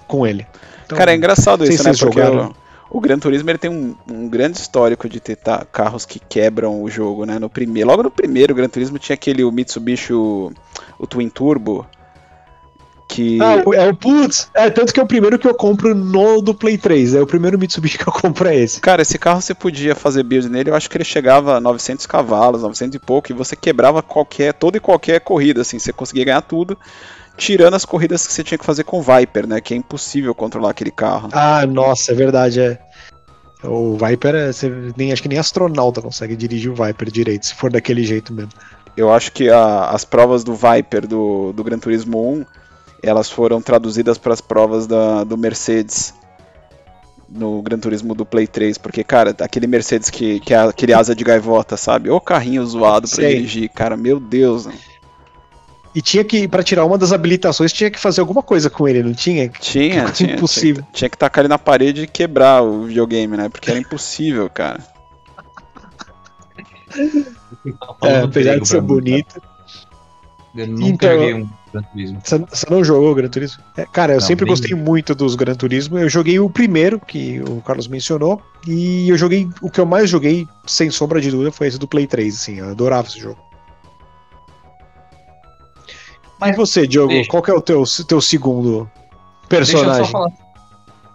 com ele. Então, Cara, é engraçado isso, né? Porque jogaram... O Gran Turismo ele tem um, um grande histórico de ter tá, carros que quebram o jogo, né? No primeiro, logo no primeiro, o Gran Turismo tinha aquele o Mitsubishi o, o Twin Turbo que Ah, é o putz, é tanto que é o primeiro que eu compro no do Play 3, é o primeiro Mitsubishi que eu compro é esse. Cara, esse carro você podia fazer build nele, eu acho que ele chegava a 900 cavalos, 900 e pouco, e você quebrava qualquer, toda e qualquer corrida assim, você conseguia ganhar tudo tirando as corridas que você tinha que fazer com o Viper, né? Que é impossível controlar aquele carro. Ah, nossa, é verdade, é. O Viper, é, você nem, acho que nem astronauta consegue dirigir o Viper direito, se for daquele jeito mesmo. Eu acho que a, as provas do Viper do, do Gran Turismo 1, elas foram traduzidas para as provas da, do Mercedes no Gran Turismo do Play 3, porque, cara, aquele Mercedes que, que é aquele asa de gaivota, sabe? O carrinho zoado para dirigir, cara, meu Deus. Né? E tinha que, para tirar uma das habilitações, tinha que fazer alguma coisa com ele, não tinha? Tinha, que tinha. Impossível. Tinha, tinha, que tacar ele na parede e quebrar o videogame, né? Porque era impossível, cara. é, apesar de ser bonito. Eu nunca então, um Gran Turismo. Você não jogou o Gran Turismo? É, cara, eu não, sempre gostei muito dos Gran Turismo. Eu joguei o primeiro, que o Carlos mencionou, e eu joguei. O que eu mais joguei, sem sombra de dúvida, foi esse do Play 3, assim. Eu adorava esse jogo. Mas você, Diogo, Deixa. qual é o teu, teu segundo personagem? Deixa eu, falar,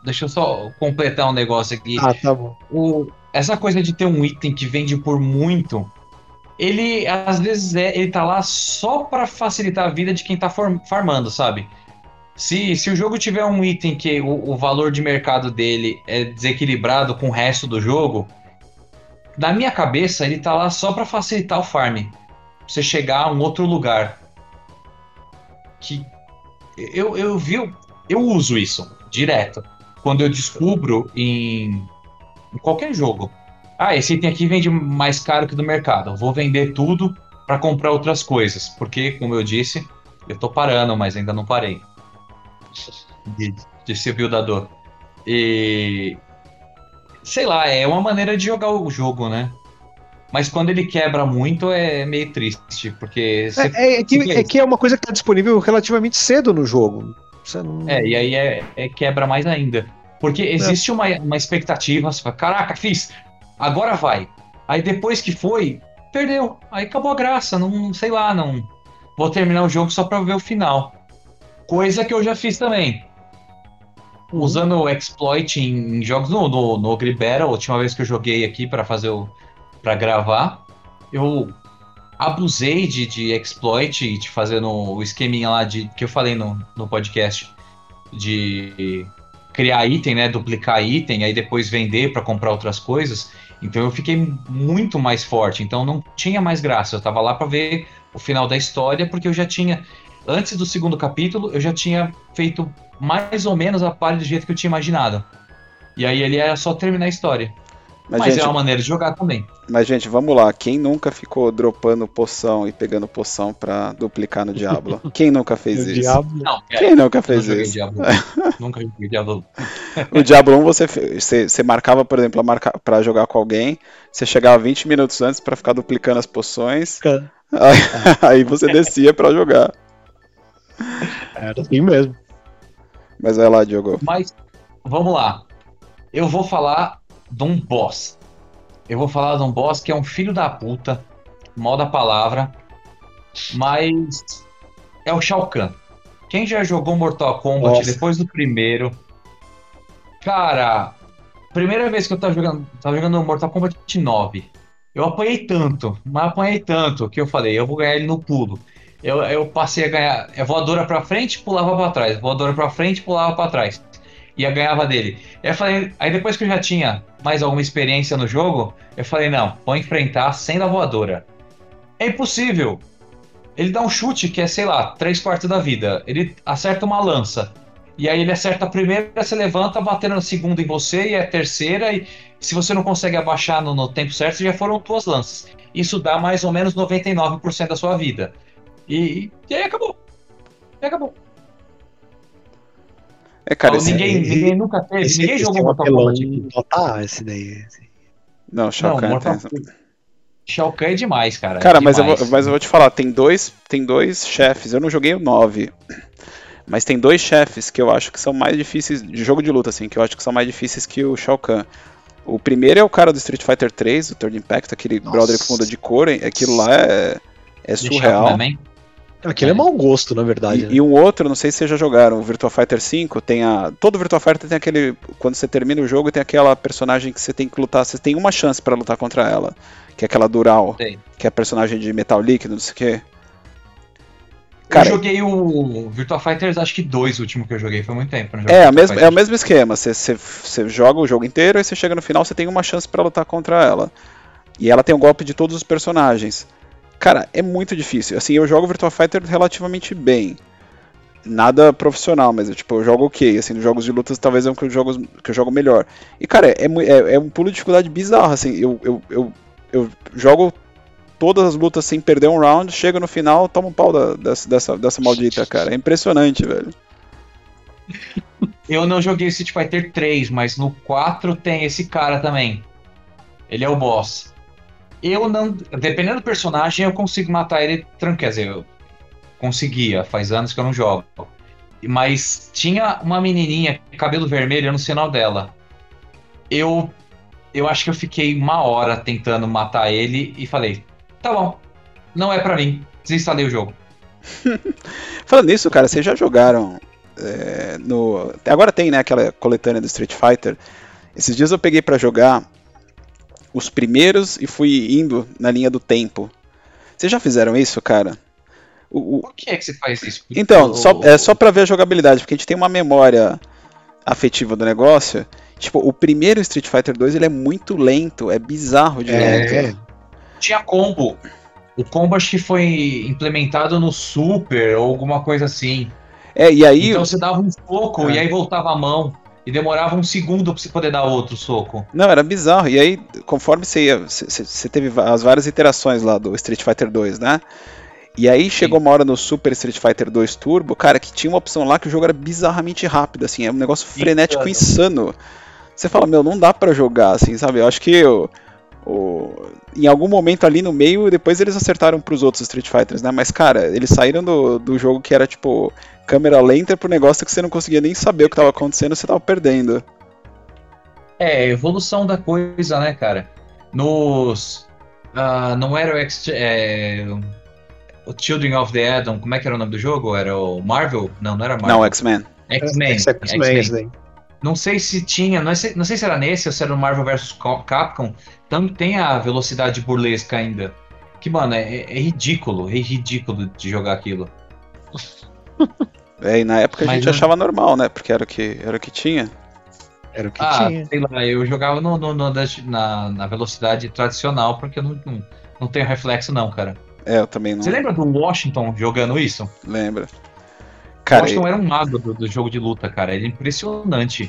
deixa eu, só completar um negócio aqui. Ah, tá bom. O, essa coisa de ter um item que vende por muito, ele às vezes é, ele tá lá só para facilitar a vida de quem tá farmando, sabe? Se, se o jogo tiver um item que o, o valor de mercado dele é desequilibrado com o resto do jogo, na minha cabeça ele tá lá só para facilitar o farm. Você chegar a um outro lugar que eu, eu vi, eu uso isso direto. Quando eu descubro em, em qualquer jogo, ah, esse item aqui vende mais caro que do mercado. Vou vender tudo para comprar outras coisas, porque, como eu disse, eu tô parando, mas ainda não parei de, de ser buildador. E sei lá, é uma maneira de jogar o jogo, né? Mas quando ele quebra muito é meio triste, porque. Você, é, é, que, é, que, é uma coisa que está disponível relativamente cedo no jogo. Não... É, e aí é, é, quebra mais ainda. Porque é. existe uma, uma expectativa, você fala, caraca, fiz, agora vai. Aí depois que foi, perdeu. Aí acabou a graça, não sei lá, não. Vou terminar o jogo só pra ver o final. Coisa que eu já fiz também. Usando o exploit em jogos no, no, no Ogre Battle, a última vez que eu joguei aqui para fazer o. para gravar, eu abusei de, de exploit e de fazer o esqueminha lá de, que eu falei no, no podcast. De criar item, né? Duplicar item, aí depois vender para comprar outras coisas. Então eu fiquei muito mais forte. Então não tinha mais graça. Eu tava lá para ver o final da história, porque eu já tinha. Antes do segundo capítulo, eu já tinha feito mais ou menos a par do jeito que eu tinha imaginado. E aí ele era só terminar a história. Mas, Mas é gente, é uma maneira de jogar também. Mas, gente, vamos lá. Quem nunca ficou dropando poção e pegando poção pra duplicar no Diablo? Quem nunca fez isso? Diablo? Não, é, Quem nunca fez isso? Diablo. nunca joguei Diablo. no Diablo 1 você, você, você marcava, por exemplo, marca, pra jogar com alguém, você chegava 20 minutos antes pra ficar duplicando as poções. Aí, aí você descia pra jogar. Era assim mesmo. Mas vai lá, Diogo. Mas, vamos lá. Eu vou falar de um boss. Eu vou falar de um boss que é um filho da puta, mal da palavra, mas é o Shao Kahn. Quem já jogou Mortal Kombat Nossa. depois do primeiro? Cara, primeira vez que eu tava jogando, tava jogando Mortal Kombat 9. Eu apanhei tanto, mas apanhei tanto que eu falei, eu vou ganhar ele no pulo. Eu, eu passei a ganhar, é voadora pra frente, pulava para trás, voadora pra frente, pulava para trás e eu ganhava dele. Aí, falei, aí depois que eu já tinha mais alguma experiência no jogo, eu falei, não, vou enfrentar sem da voadora. É impossível. Ele dá um chute que é, sei lá, 3 quartos da vida. Ele acerta uma lança. E aí ele acerta a primeira, você levanta, batendo na segunda em você, e a terceira, e se você não consegue abaixar no, no tempo certo, já foram duas lanças. Isso dá mais ou menos 99% da sua vida. E, e aí acabou. E acabou. É, cara, esse... ninguém, ninguém nunca teve, esse, ninguém jogou Mortal Kombat. Nota esse daí. Não, Shao Kahn Mortal... tem... Shao Kahn é demais, cara. Cara, é mas, eu vou, mas eu vou te falar, tem dois, tem dois chefes, eu não joguei o 9, mas tem dois chefes que eu acho que são mais difíceis, de jogo de luta, assim, que eu acho que são mais difíceis que o Shao Kahn. O primeiro é o cara do Street Fighter 3, o Third Impact, aquele Nossa. brother que funda de couro, aquilo lá é, é surreal. Também. Aquilo é, é mau gosto, na verdade. E, né? e, um outro, não sei se vocês já jogaram, o Virtua Fighter 5, tem a. Todo Virtua Fighter tem aquele. Quando você termina o jogo, tem aquela personagem que você tem que lutar. Você tem uma chance para lutar contra ela. Que é aquela Dural. Tem. Que é a personagem de metal líquido, não sei o quê. Cara, eu joguei o Virtua Fighters, acho que dois, o último que eu joguei, foi muito tempo. É, a mesmo, é o mesmo esquema. Você, você, você joga o jogo inteiro e você chega no final, você tem uma chance para lutar contra ela. E ela tem o um golpe de todos os personagens. Cara, é muito difícil. Assim, eu jogo Virtua Fighter relativamente bem. Nada profissional, mas tipo, eu jogo ok. Assim, nos jogos de lutas talvez é um que eu jogo, que eu jogo melhor. E, cara, é, é, é um pulo de dificuldade bizarro. Assim, eu, eu, eu, eu jogo todas as lutas sem perder um round, chega no final, toma um pau da, dessa, dessa, dessa maldita, cara. É impressionante, velho. Eu não joguei Street Fighter 3, mas no 4 tem esse cara também. Ele é o boss. Eu não. Dependendo do personagem, eu consigo matar ele tranquilo. Quer dizer, eu conseguia, faz anos que eu não jogo. Mas tinha uma menininha, cabelo vermelho, eu não sei o nome dela. Eu. Eu acho que eu fiquei uma hora tentando matar ele e falei: tá bom, não é para mim. Desinstalei o jogo. Falando nisso, cara, vocês já jogaram é, no. Agora tem, né, aquela coletânea do Street Fighter. Esses dias eu peguei para jogar os primeiros e fui indo na linha do tempo. Vocês já fizeram isso, cara? O, o... Por que é que você faz isso? Então, só, é só pra ver a jogabilidade, porque a gente tem uma memória afetiva do negócio. Tipo, o primeiro Street Fighter 2 ele é muito lento, é bizarro de é, lento. Tinha combo. O combo acho que foi implementado no Super ou alguma coisa assim. É, e aí. Então você dava um soco é. e aí voltava a mão. E demorava um segundo pra você poder dar outro soco. Não, era bizarro. E aí, conforme você ia. Você teve as várias iterações lá do Street Fighter 2, né? E aí chegou Sim. uma hora no Super Street Fighter 2 Turbo, cara, que tinha uma opção lá que o jogo era bizarramente rápido, assim, é um negócio frenético insano. insano. Você fala, meu, não dá para jogar, assim, sabe? Eu acho que o, o, em algum momento ali no meio, depois eles acertaram pros outros Street Fighters, né? Mas, cara, eles saíram do, do jogo que era tipo câmera lenta pro negócio que você não conseguia nem saber o que tava acontecendo, você tava perdendo. É, evolução da coisa, né, cara? Nos. Uh, não era o, X, é, o Children of the Adam, como é que era o nome do jogo? Era o Marvel? Não, não era Marvel. Não, X-Men. X-Men. X-Men. Não sei se tinha, não sei, não sei se era nesse ou se era no Marvel vs Capcom, também tem a velocidade burlesca ainda. Que, mano, é, é ridículo, é ridículo de jogar aquilo. É, e na época a gente achava normal, né? Porque era o que, era o que tinha. Era o que ah, tinha. sei lá, eu jogava no, no, no na, na, velocidade tradicional, porque eu não, não, não tenho reflexo, não, cara. É, eu também não. Você lembra do Washington jogando isso? Lembra. Cara, Washington era um mago do, do, jogo de luta, cara. Ele é impressionante.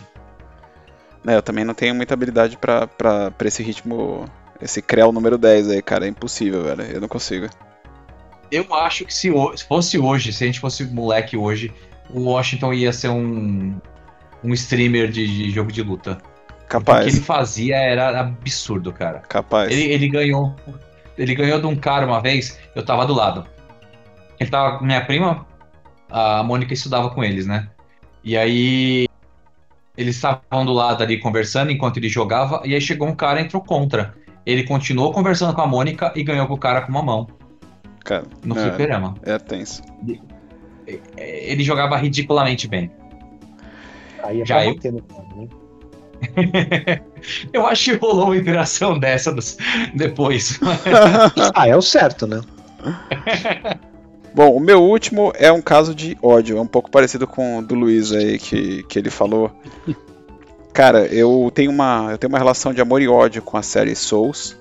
É, eu também não tenho muita habilidade pra, pra, pra esse ritmo. Esse Creu número 10 aí, cara. É impossível, velho. Eu não consigo. Eu acho que se, se fosse hoje, se a gente fosse moleque hoje, o Washington ia ser um, um streamer de, de jogo de luta. Capaz. O que ele fazia era absurdo, cara. Capaz. Ele, ele ganhou. Ele ganhou de um cara uma vez, eu tava do lado. Ele tava com minha prima, a Mônica estudava com eles, né? E aí eles estavam do lado ali conversando enquanto ele jogava, e aí chegou um cara e entrou contra. Ele continuou conversando com a Mônica e ganhou com o cara com uma mão. Cara, no é, fliperama. É tenso. Ele jogava ridiculamente bem. Aí é Já eu... Bater no né? eu acho que rolou uma interação dessa depois. ah, é o certo, né? Bom, o meu último é um caso de ódio, é um pouco parecido com o do Luiz aí que, que ele falou. Cara, eu tenho uma eu tenho uma relação de amor e ódio com a série Souls.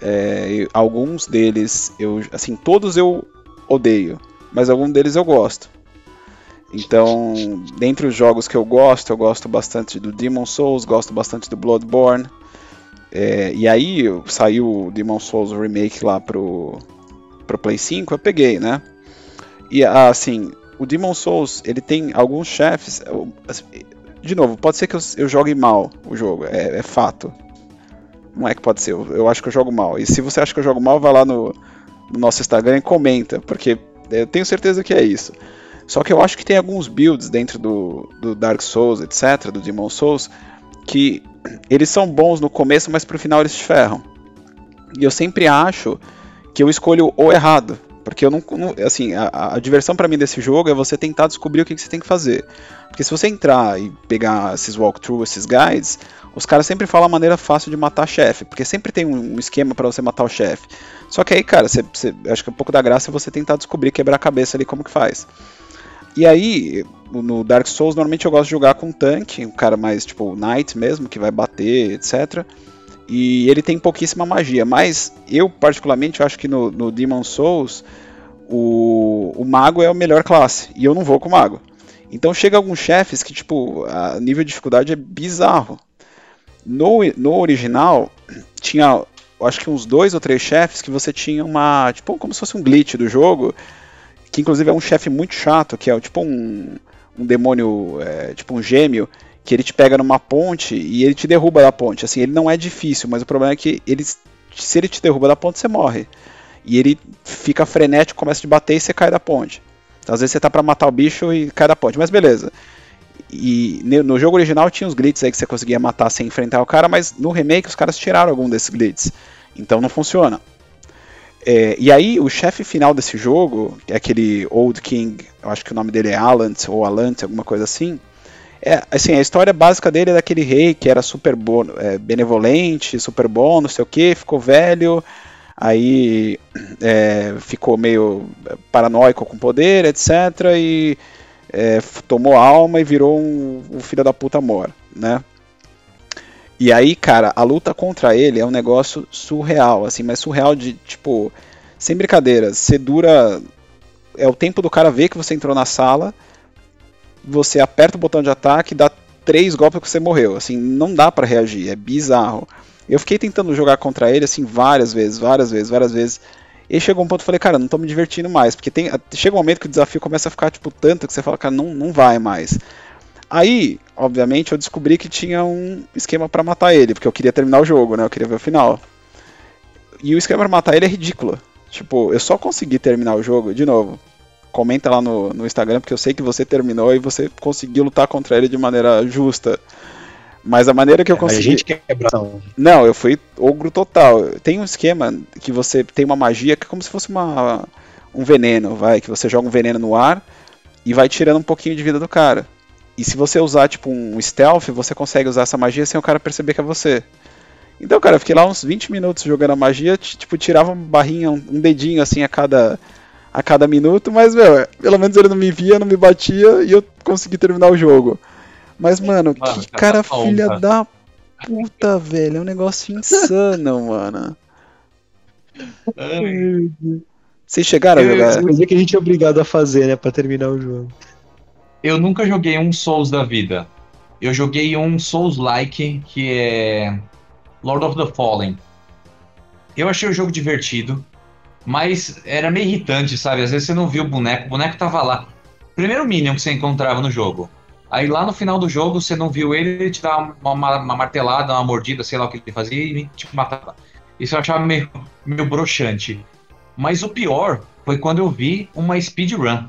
É, alguns deles eu assim todos eu odeio, mas alguns deles eu gosto. Então, dentre os jogos que eu gosto, eu gosto bastante do Demon Souls, gosto bastante do Bloodborne. É, e aí saiu o Demon Souls Remake lá pro, para Play 5, eu peguei, né? E assim, o Demon Souls, ele tem alguns chefes. Assim, de novo, pode ser que eu, eu jogue mal o jogo, é, é, fato. Não é que pode ser, eu, eu, acho que eu jogo mal. E se você acha que eu jogo mal, vai lá no, no nosso Instagram e comenta, porque eu tenho certeza que é isso. Só que eu acho que tem alguns builds dentro do, do Dark Souls, etc., do Demon Souls, que eles são bons no começo, mas pro final eles te ferram. E eu sempre acho que eu escolho o errado. Porque eu não. não assim, a, a diversão para mim desse jogo é você tentar descobrir o que, que, você tem que fazer. Porque se você entrar e pegar esses walkthroughs, esses guides, os caras sempre falam a maneira fácil de matar chefe. Porque sempre tem um, um esquema para você matar o chefe. Só que aí, cara, você, você, acho que um pouco da graça é você tentar descobrir, quebrar a cabeça ali como que faz. E aí, no Dark Souls, normalmente eu gosto de jogar com um tanque, um cara mais tipo Knight mesmo, que vai bater, etc. E ele tem pouquíssima magia, mas eu particularmente acho que no, no Demon Souls o, o mago é a melhor classe, e eu não vou com o mago. Então chega alguns chefes que, tipo, a nível de dificuldade é bizarro. No, no original, tinha, acho que uns dois ou três chefes que você tinha uma, tipo, como se fosse um glitch do jogo, que inclusive é um chefe muito chato, que é tipo um, um demônio, é, tipo um gêmeo, que ele te pega numa ponte e ele te derruba da ponte. Assim, ele não é difícil, mas o problema é que ele, se ele te derruba da ponte, você morre. E ele fica frenético, começa a te bater e você cai da ponte. Então, às vezes você tá para matar o bicho e cai da ponte, mas beleza. E no jogo original tinha os glitches aí que você conseguia matar sem enfrentar o cara, mas no remake os caras tiraram algum desses glitches. Então não funciona. É, e aí o chefe final desse jogo, é aquele Old King, eu acho que o nome dele é Alant ou Alant, alguma coisa assim. É, assim, a história básica dele é daquele rei que era super é, benevolente, super bom, não sei o que, ficou velho, aí é, ficou meio paranoico com poder, etc. E é, tomou alma e virou um, um filho da puta mora, né? E aí, cara, a luta contra ele é um negócio surreal, assim, mas surreal de, tipo, sem brincadeira, você dura. É o tempo do cara ver que você entrou na sala você aperta o botão de ataque dá três golpes que você morreu. Assim, não dá para reagir, é bizarro. Eu fiquei tentando jogar contra ele assim várias vezes, várias vezes, várias vezes. E chegou um ponto que eu falei, cara, não tô me divertindo mais, porque tem, chega um momento que o desafio começa a ficar tipo tanto que você fala, cara, não, não vai mais. Aí, obviamente, eu descobri que tinha um esquema para matar ele, porque eu queria terminar o jogo, né? Eu queria ver o final. e o esquema pra matar ele é ridículo. Tipo, eu só consegui terminar o jogo, de novo. Comenta lá no, no Instagram, porque eu sei que você terminou e você conseguiu lutar contra ele de maneira justa. Mas a maneira que eu consegui. A gente quebra. Não, eu fui ogro total. Tem um esquema que você tem uma magia que é como se fosse uma, um veneno, vai, que você joga um veneno no ar e vai tirando um pouquinho de vida do cara. E se você usar tipo um stealth, você consegue usar essa magia sem o cara perceber que é você. Então, cara, eu fiquei lá uns 20 minutos jogando a magia, tipo, tirava uma barrinha, um dedinho assim a cada a cada minuto, mas meu, pelo menos ele não me via, não me batia e eu consegui terminar o jogo. Mas, mano, mano que cara, cara filha da puta, velho. É um negócio insano, mano. Vocês chegaram a jogar? É coisa que a gente é obrigado a fazer, né, pra terminar o jogo. Eu nunca joguei um Souls da vida. Eu joguei um Souls-like que é Lord of the Fallen. Eu achei o jogo divertido, mas era meio irritante, sabe? Às vezes você não viu o boneco, o boneco tava lá. Primeiro Minion que você encontrava no jogo. Aí lá no final do jogo, você não viu ele, ele te dá uma, uma, uma, martelada, uma mordida, sei lá o que ele fazia, e te matava. Isso eu achava meio, meio broxante. Mas o pior foi quando eu vi uma speedrun.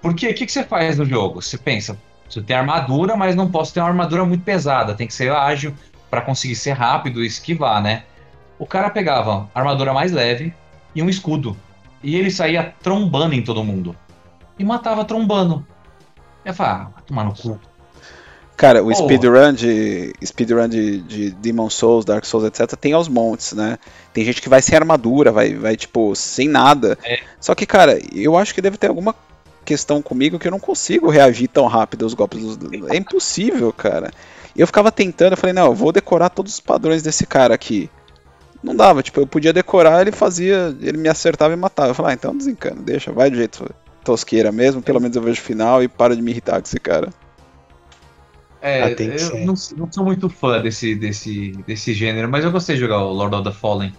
Porque o que, que você faz no jogo? Você pensa, você tem armadura, mas não posso ter uma armadura muito pesada, tem que ser ágil para conseguir ser rápido e esquivar, né? O cara pegava armadura mais leve e um escudo. E ele saía trombando em todo mundo. E matava trombando. Eu falava, ah, tomar no cu. Cara, o speedrun de speedrun de, de Demon Souls, Dark Souls, etc, tem aos montes, né? Tem gente que vai sem armadura, vai, vai tipo, sem nada. É. Só que, cara, eu acho que deve ter alguma questão comigo que eu não consigo reagir tão rápido aos golpes. Dos... É impossível, cara. E eu ficava tentando, eu falei, não, eu vou decorar todos os padrões desse cara aqui. Não dava, tipo, eu podia decorar, ele fazia, ele me acertava e matava. Eu falei, ah, então desencana, deixa, vai do jeito tosqueira mesmo, pelo menos eu vejo o final e para de me irritar com esse cara. É, ah, eu não, não, sou muito fã desse, desse, desse gênero, mas eu gostei de jogar o Lord of the Fallen.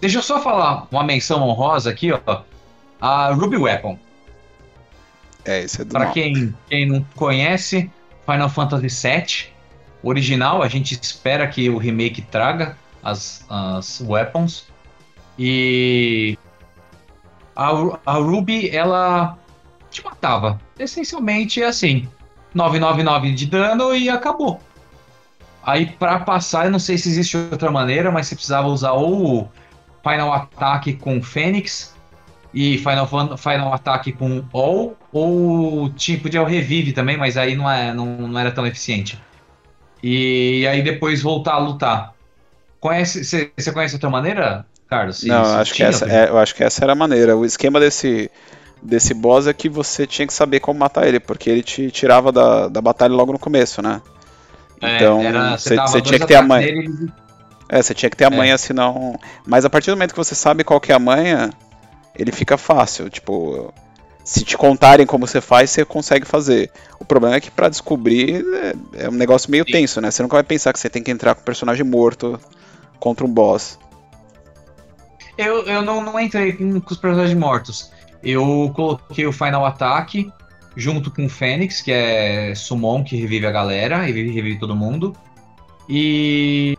Deixa eu só falar uma menção honrosa aqui, ó. A Ruby Weapon. É, esse é do Pra quem, quem não conhece, Final Fantasy VII, original, a gente espera que o remake traga as, as weapons. E a, a Ruby, ela te matava. Essencialmente é assim: 999 de dano e acabou. Aí para passar, eu não sei se existe outra maneira, mas você precisava usar ou Final Attack com Fênix e Final, Final Attack com All, ou tipo de Revive também, mas aí não, é, não, não era tão eficiente. E aí depois voltar a lutar. Conhece, você conhece outra maneira, Carlos? Se, não, se acho que essa, é, eu acho que essa era a maneira. O esquema desse, desse boss é que você tinha que saber como matar ele, porque ele te tirava da, da batalha logo no começo, né? É, então, você, você tinha que ter a manha. Dele... É, você tinha que ter a é. manha, senão. Mas a partir do momento que você sabe qual que é a manha, ele fica fácil. Tipo, se te contarem como você faz, você consegue fazer. O problema é que para descobrir é, é, um negócio meio Sim. tenso, né? Você nunca vai pensar que você tem que entrar com o personagem morto contra um boss. Eu, eu não, não entrei com, os personagens mortos. Eu coloquei o Final Attack junto com o Fênix, que é Summon, que revive a galera, e revive todo mundo. E.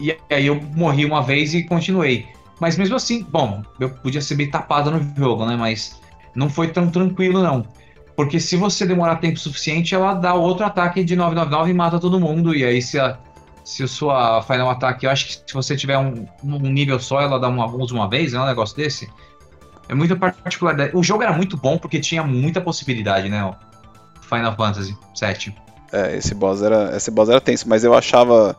E aí eu morri uma vez e continuei. Mas mesmo assim, bom, eu podia ser bem tapado no jogo, né? Mas não foi tão tranquilo, não. Porque se você demorar tempo suficiente, ela dá outro ataque de 999 e mata todo mundo. E aí, se a, se a sua final ataque, eu acho que se você tiver um, um nível só, ela dá uma, usa uma vez, é um negócio desse. É muito particular. O jogo era muito bom porque tinha muita possibilidade, né? O Final Fantasy VII. É, esse boss era, esse boss era tenso, mas eu achava.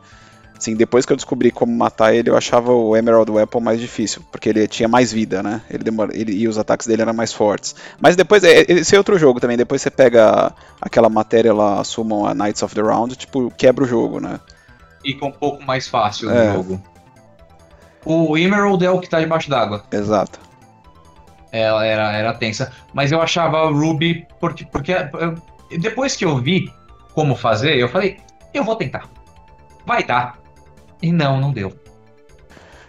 Assim, depois que eu descobri como matar ele, eu achava o Emerald Weapon mais difícil, porque ele tinha mais vida, né? Ele demora, ele, e os ataques dele eram mais fortes. Mas depois, é, esse é outro jogo também, depois você pega aquela matéria lá, Summon a Knights of the Round, tipo, quebra o jogo, né? Fica um pouco mais fácil é. no jogo. O Emerald é o que tá debaixo d'água. Exato. Ela era, era tensa. Mas eu achava a Ruby. Porque, porque depois que eu vi como fazer, eu falei, eu vou tentar. Vai dar. E não, não deu.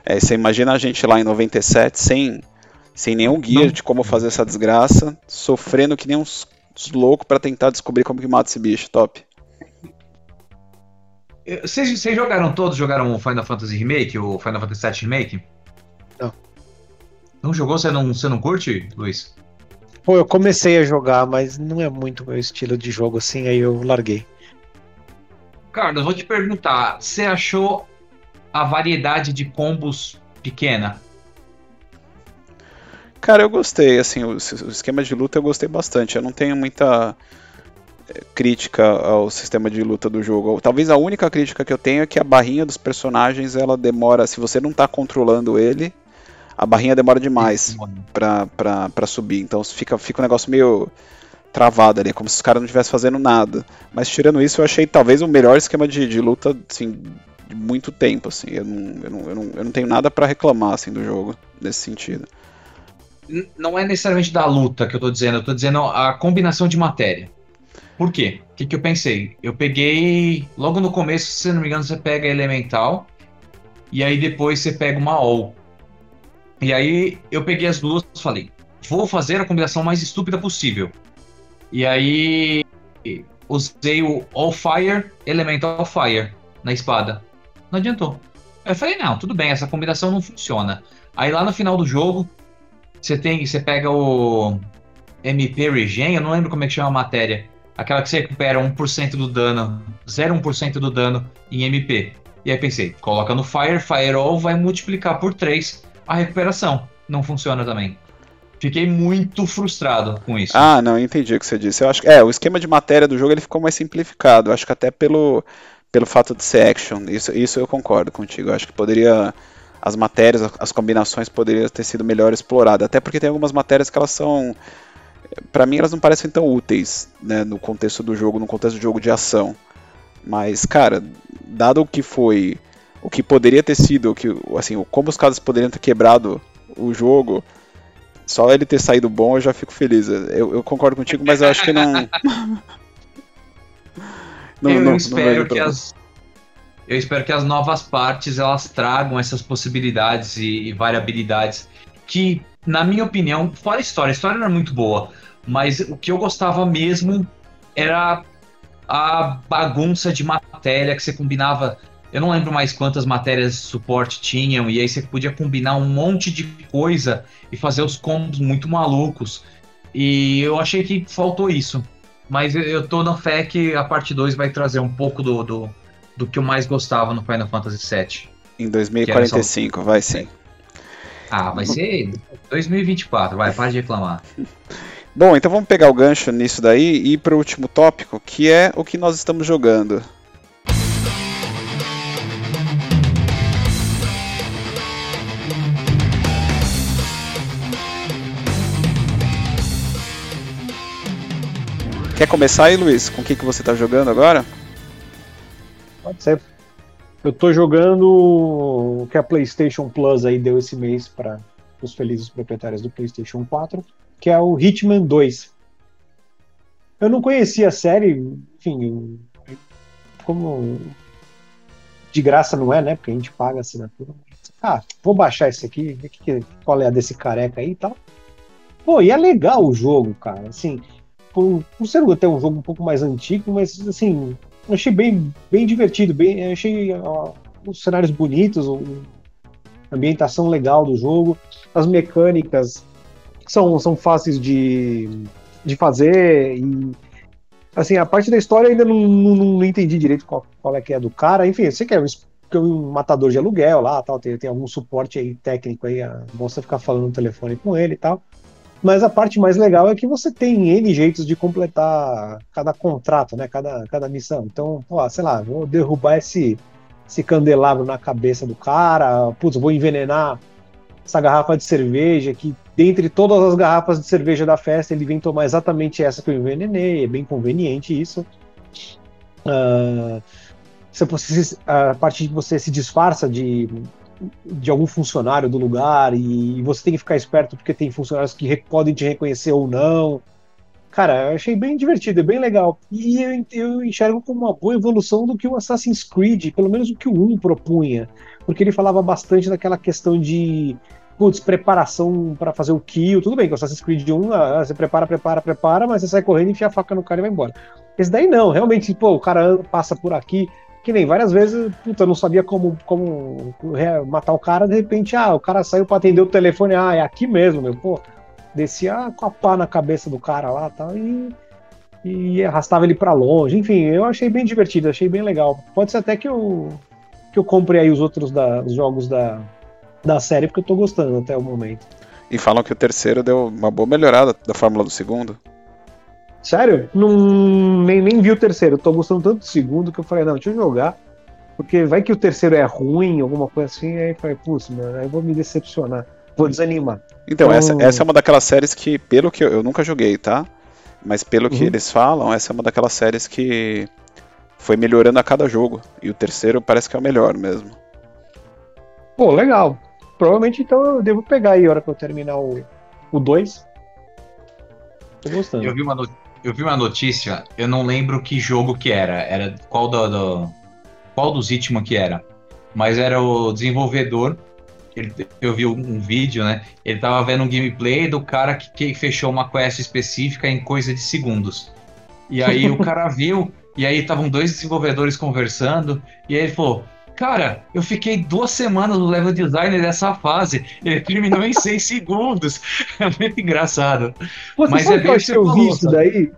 É, você imagina a gente lá em 97 sem, sem nenhum guia não. de como fazer essa desgraça, sofrendo que nem uns, uns loucos para tentar descobrir como que mata esse bicho, top. Vocês, vocês jogaram todos? Jogaram o Final Fantasy Remake, o Final Fantasy VII Remake? Não. Não jogou? Você não, você não curte, Luiz? Pô, eu comecei a jogar, mas não é muito meu estilo de jogo assim, aí eu larguei. Carlos, vou te perguntar, você achou a variedade de combos pequena? Cara, eu gostei, assim, o, o esquema de luta eu gostei bastante. Eu não tenho muita crítica ao sistema de luta do jogo. Talvez a única crítica que eu tenho é que a barrinha dos personagens ela demora, se você não está controlando ele, a barrinha demora demais para subir. Então fica, fica um negócio meio travado ali, como se os caras não estivessem fazendo nada. Mas tirando isso, eu achei talvez o melhor esquema de, de luta assim, de muito tempo. Assim. Eu, não, eu, não, eu, não, eu não tenho nada para reclamar assim, do jogo nesse sentido não é necessariamente da luta que eu tô dizendo, eu tô dizendo a combinação de matéria. Por quê? O que, que eu pensei? Eu peguei. Logo no começo, se não me engano, você pega elemental. E aí depois você pega uma all. E aí eu peguei as duas e falei, vou fazer a combinação mais estúpida possível. E aí usei o All Fire, Elemental Fire na espada. Não adiantou. Eu falei, não, tudo bem, essa combinação não funciona. Aí lá no final do jogo, você tem, você pega o MP Regen, eu não lembro como é que chama a matéria. Aquela que você recupera 1% do dano, 0,1% do dano em MP. E aí pensei, coloca no Fire, Firewall vai multiplicar por 3 a recuperação. Não funciona também. Fiquei muito frustrado com isso. Ah, não, entendi o que você disse. Eu acho que é, o esquema de matéria do jogo ele ficou mais simplificado. Eu acho que até pelo pelo fato de ser action. Isso, isso eu concordo contigo. Eu acho que poderia as matérias, as combinações poderiam ter sido melhor exploradas. Até porque tem algumas matérias que elas são. Para mim, elas não parecem tão úteis né, no contexto do jogo, no contexto do jogo de ação. Mas, cara, dado o que foi. O que poderia ter sido, o que, assim, como os caras poderiam ter quebrado o jogo, só ele ter saído bom eu já fico feliz. Eu, eu concordo contigo, mas eu acho que não. não eu não, espero não que as, eu espero que as novas partes elas tragam essas possibilidades e, e variabilidades que, na minha opinião, fora a história, a história era muito boa, mas o que eu gostava mesmo era a bagunça de matéria que você combinava. Eu não lembro mais quantas matérias de suporte tinham, e aí você podia combinar um monte de coisa e fazer os combos muito malucos. E eu achei que faltou isso. Mas eu tô na fé que a parte 2 vai trazer um pouco do, do, do que eu mais gostava no Final Fantasy VII. Em 2045, só... vai sim. Ah, vai ser 2024, vai, para de reclamar. Bom, então vamos pegar o gancho nisso daí e ir para o último tópico, que é o que nós estamos jogando. Quer começar aí, Luiz? Com o que, que você está jogando agora? Pode ser. Eu tô jogando o que a PlayStation Plus aí deu esse mês para os felizes proprietários do PlayStation 4, que é o Hitman 2. Eu não conhecia a série, enfim, como de graça não é, né? Porque a gente paga a assinatura. Ah, vou baixar esse aqui, qual é a desse careca aí e tal. Pô, e é legal o jogo, cara. Assim, por, por ser até um jogo um pouco mais antigo, mas assim, achei bem, bem divertido, bem, achei ó, os cenários bonitos, a ambientação legal do jogo, as mecânicas são, são fáceis de, de fazer e assim, a parte da história ainda não, não, não entendi direito qual, qual, é que é do cara, enfim, eu sei que é é um matador de aluguel lá, tal, tem, tem algum suporte aí técnico aí, a moça ficar falando no telefone com ele e tal, mas a parte mais legal é que você tem N jeitos de completar cada contrato, né? Cada, cada missão. Então, ó, sei lá, vou derrubar esse, esse candelabro na cabeça do cara, putz, vou envenenar essa garrafa de cerveja que dentre todas as garrafas de cerveja da festa ele vem tomar exatamente essa que eu envenenei, é bem conveniente isso. Uh, a partir de você se disfarça de de algum funcionário do lugar e, você tem que ficar esperto porque tem funcionários que podem te reconhecer ou não. Cara, eu achei bem divertido, é bem legal. E eu, eu enxergo como uma boa evolução do que o Assassin's Creed, pelo menos o que o 1 propunha. Porque ele falava bastante daquela questão de putz, preparação para fazer o kill. Tudo bem que o Assassin's Creed 1, ah, você prepara, prepara, prepara, mas você sai correndo, enfia a faca no cara e vai embora. Esse daí não, realmente, pô, o cara passa por aqui, que nem várias vezes, puta, eu não sabia como, como matar o cara, de repente, ah, o cara saiu pra atender o telefone, ah, é aqui mesmo, meu, pô. Descia com a pá na cabeça do cara lá tal, e, e arrastava ele para longe. Enfim, eu achei bem divertido, achei bem legal. Pode ser até que eu, que eu compre aí os outros da, os jogos da, da série, porque eu tô gostando até o momento. E falam que o terceiro deu uma boa melhorada da fórmula do segundo. Sério? Não, nem, nem vi o terceiro. Eu tô gostando tanto do segundo que eu falei, não, deixa eu jogar. Porque vai que o terceiro é ruim, alguma coisa assim, aí eu falei, putz, mano, aí eu vou me decepcionar. Vou desanimar. Então, então... Essa, essa é uma daquelas séries que, pelo que eu, eu nunca joguei, tá? Mas pelo que uhum. eles falam, essa é uma daquelas séries que foi melhorando a cada jogo. E o terceiro parece que é o melhor mesmo. Pô, legal. Provavelmente então eu devo pegar aí a hora que eu terminar o 2. Tô gostando. Eu vi, uma no... eu vi uma notícia, eu não lembro que jogo que era. Era qual do, do... qual dos Hitman que era. Mas era o desenvolvedor ele, eu vi um vídeo, né? Ele tava vendo um gameplay do cara que, que fechou uma quest específica em coisa de segundos. E aí o cara viu, e aí estavam dois desenvolvedores conversando, e aí ele falou: Cara, eu fiquei duas semanas no level design dessa fase. Ele terminou em seis segundos. É muito engraçado. Você Mas sabe é que eu vi isso daí?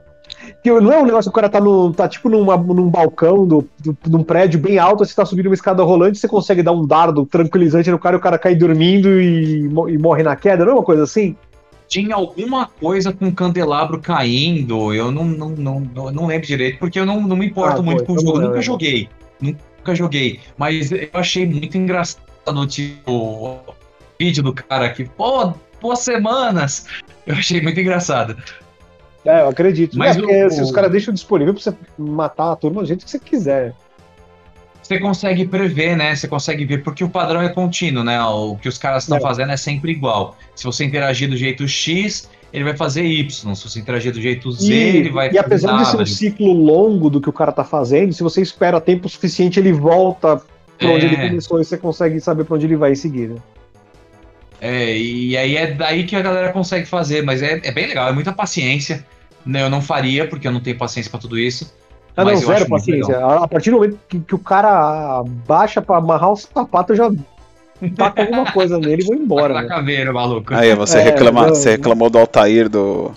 Que não é um negócio que o cara tá, no, tá tipo numa, num balcão do, do, num prédio bem alto, você tá subindo uma escada rolante, você consegue dar um dardo tranquilizante no cara e o cara cai dormindo e, e morre na queda, não é uma coisa assim? Tinha alguma coisa com o candelabro caindo, eu não, não, não, não, lembro direito, porque eu não, não me importo ah, muito com o jogo, nunca joguei. Nunca joguei. Mas eu achei muito engraçado tipo, o vídeo do cara aqui, pô, duas semanas. Eu achei muito engraçado. É, eu acredito. Mas é, porque, o... assim, os caras deixam disponível pra você matar a turma do jeito que você quiser. Você consegue prever, né? Você consegue ver, porque o padrão é contínuo, né? O que os caras estão é. fazendo é sempre igual. Se você interagir do jeito X, ele vai fazer Y. Se você interagir do jeito Z, e, ele vai E apesar de ser um ciclo longo do que o cara tá fazendo, se você espera tempo suficiente, ele volta pra onde ele é. começou e você consegue saber pra onde ele vai em seguida. É, e aí é daí que a galera consegue fazer, mas é, é bem legal, é muita paciência. Né, eu não faria, porque eu não tenho paciência para tudo isso. Ah, não, zero paciência. A partir do momento que, que, o cara baixa para amarrar o sapato, eu já taco alguma coisa nele e vou embora. Tá caveira, maluco. Aí, você, é, reclama, não, você reclamou do Altair do,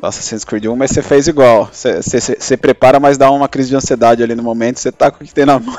do Assassin's Creed 1, mas você fez igual. Você, você, você, prepara, mas dá uma crise de ansiedade ali no momento, você tá com o que tem na mão.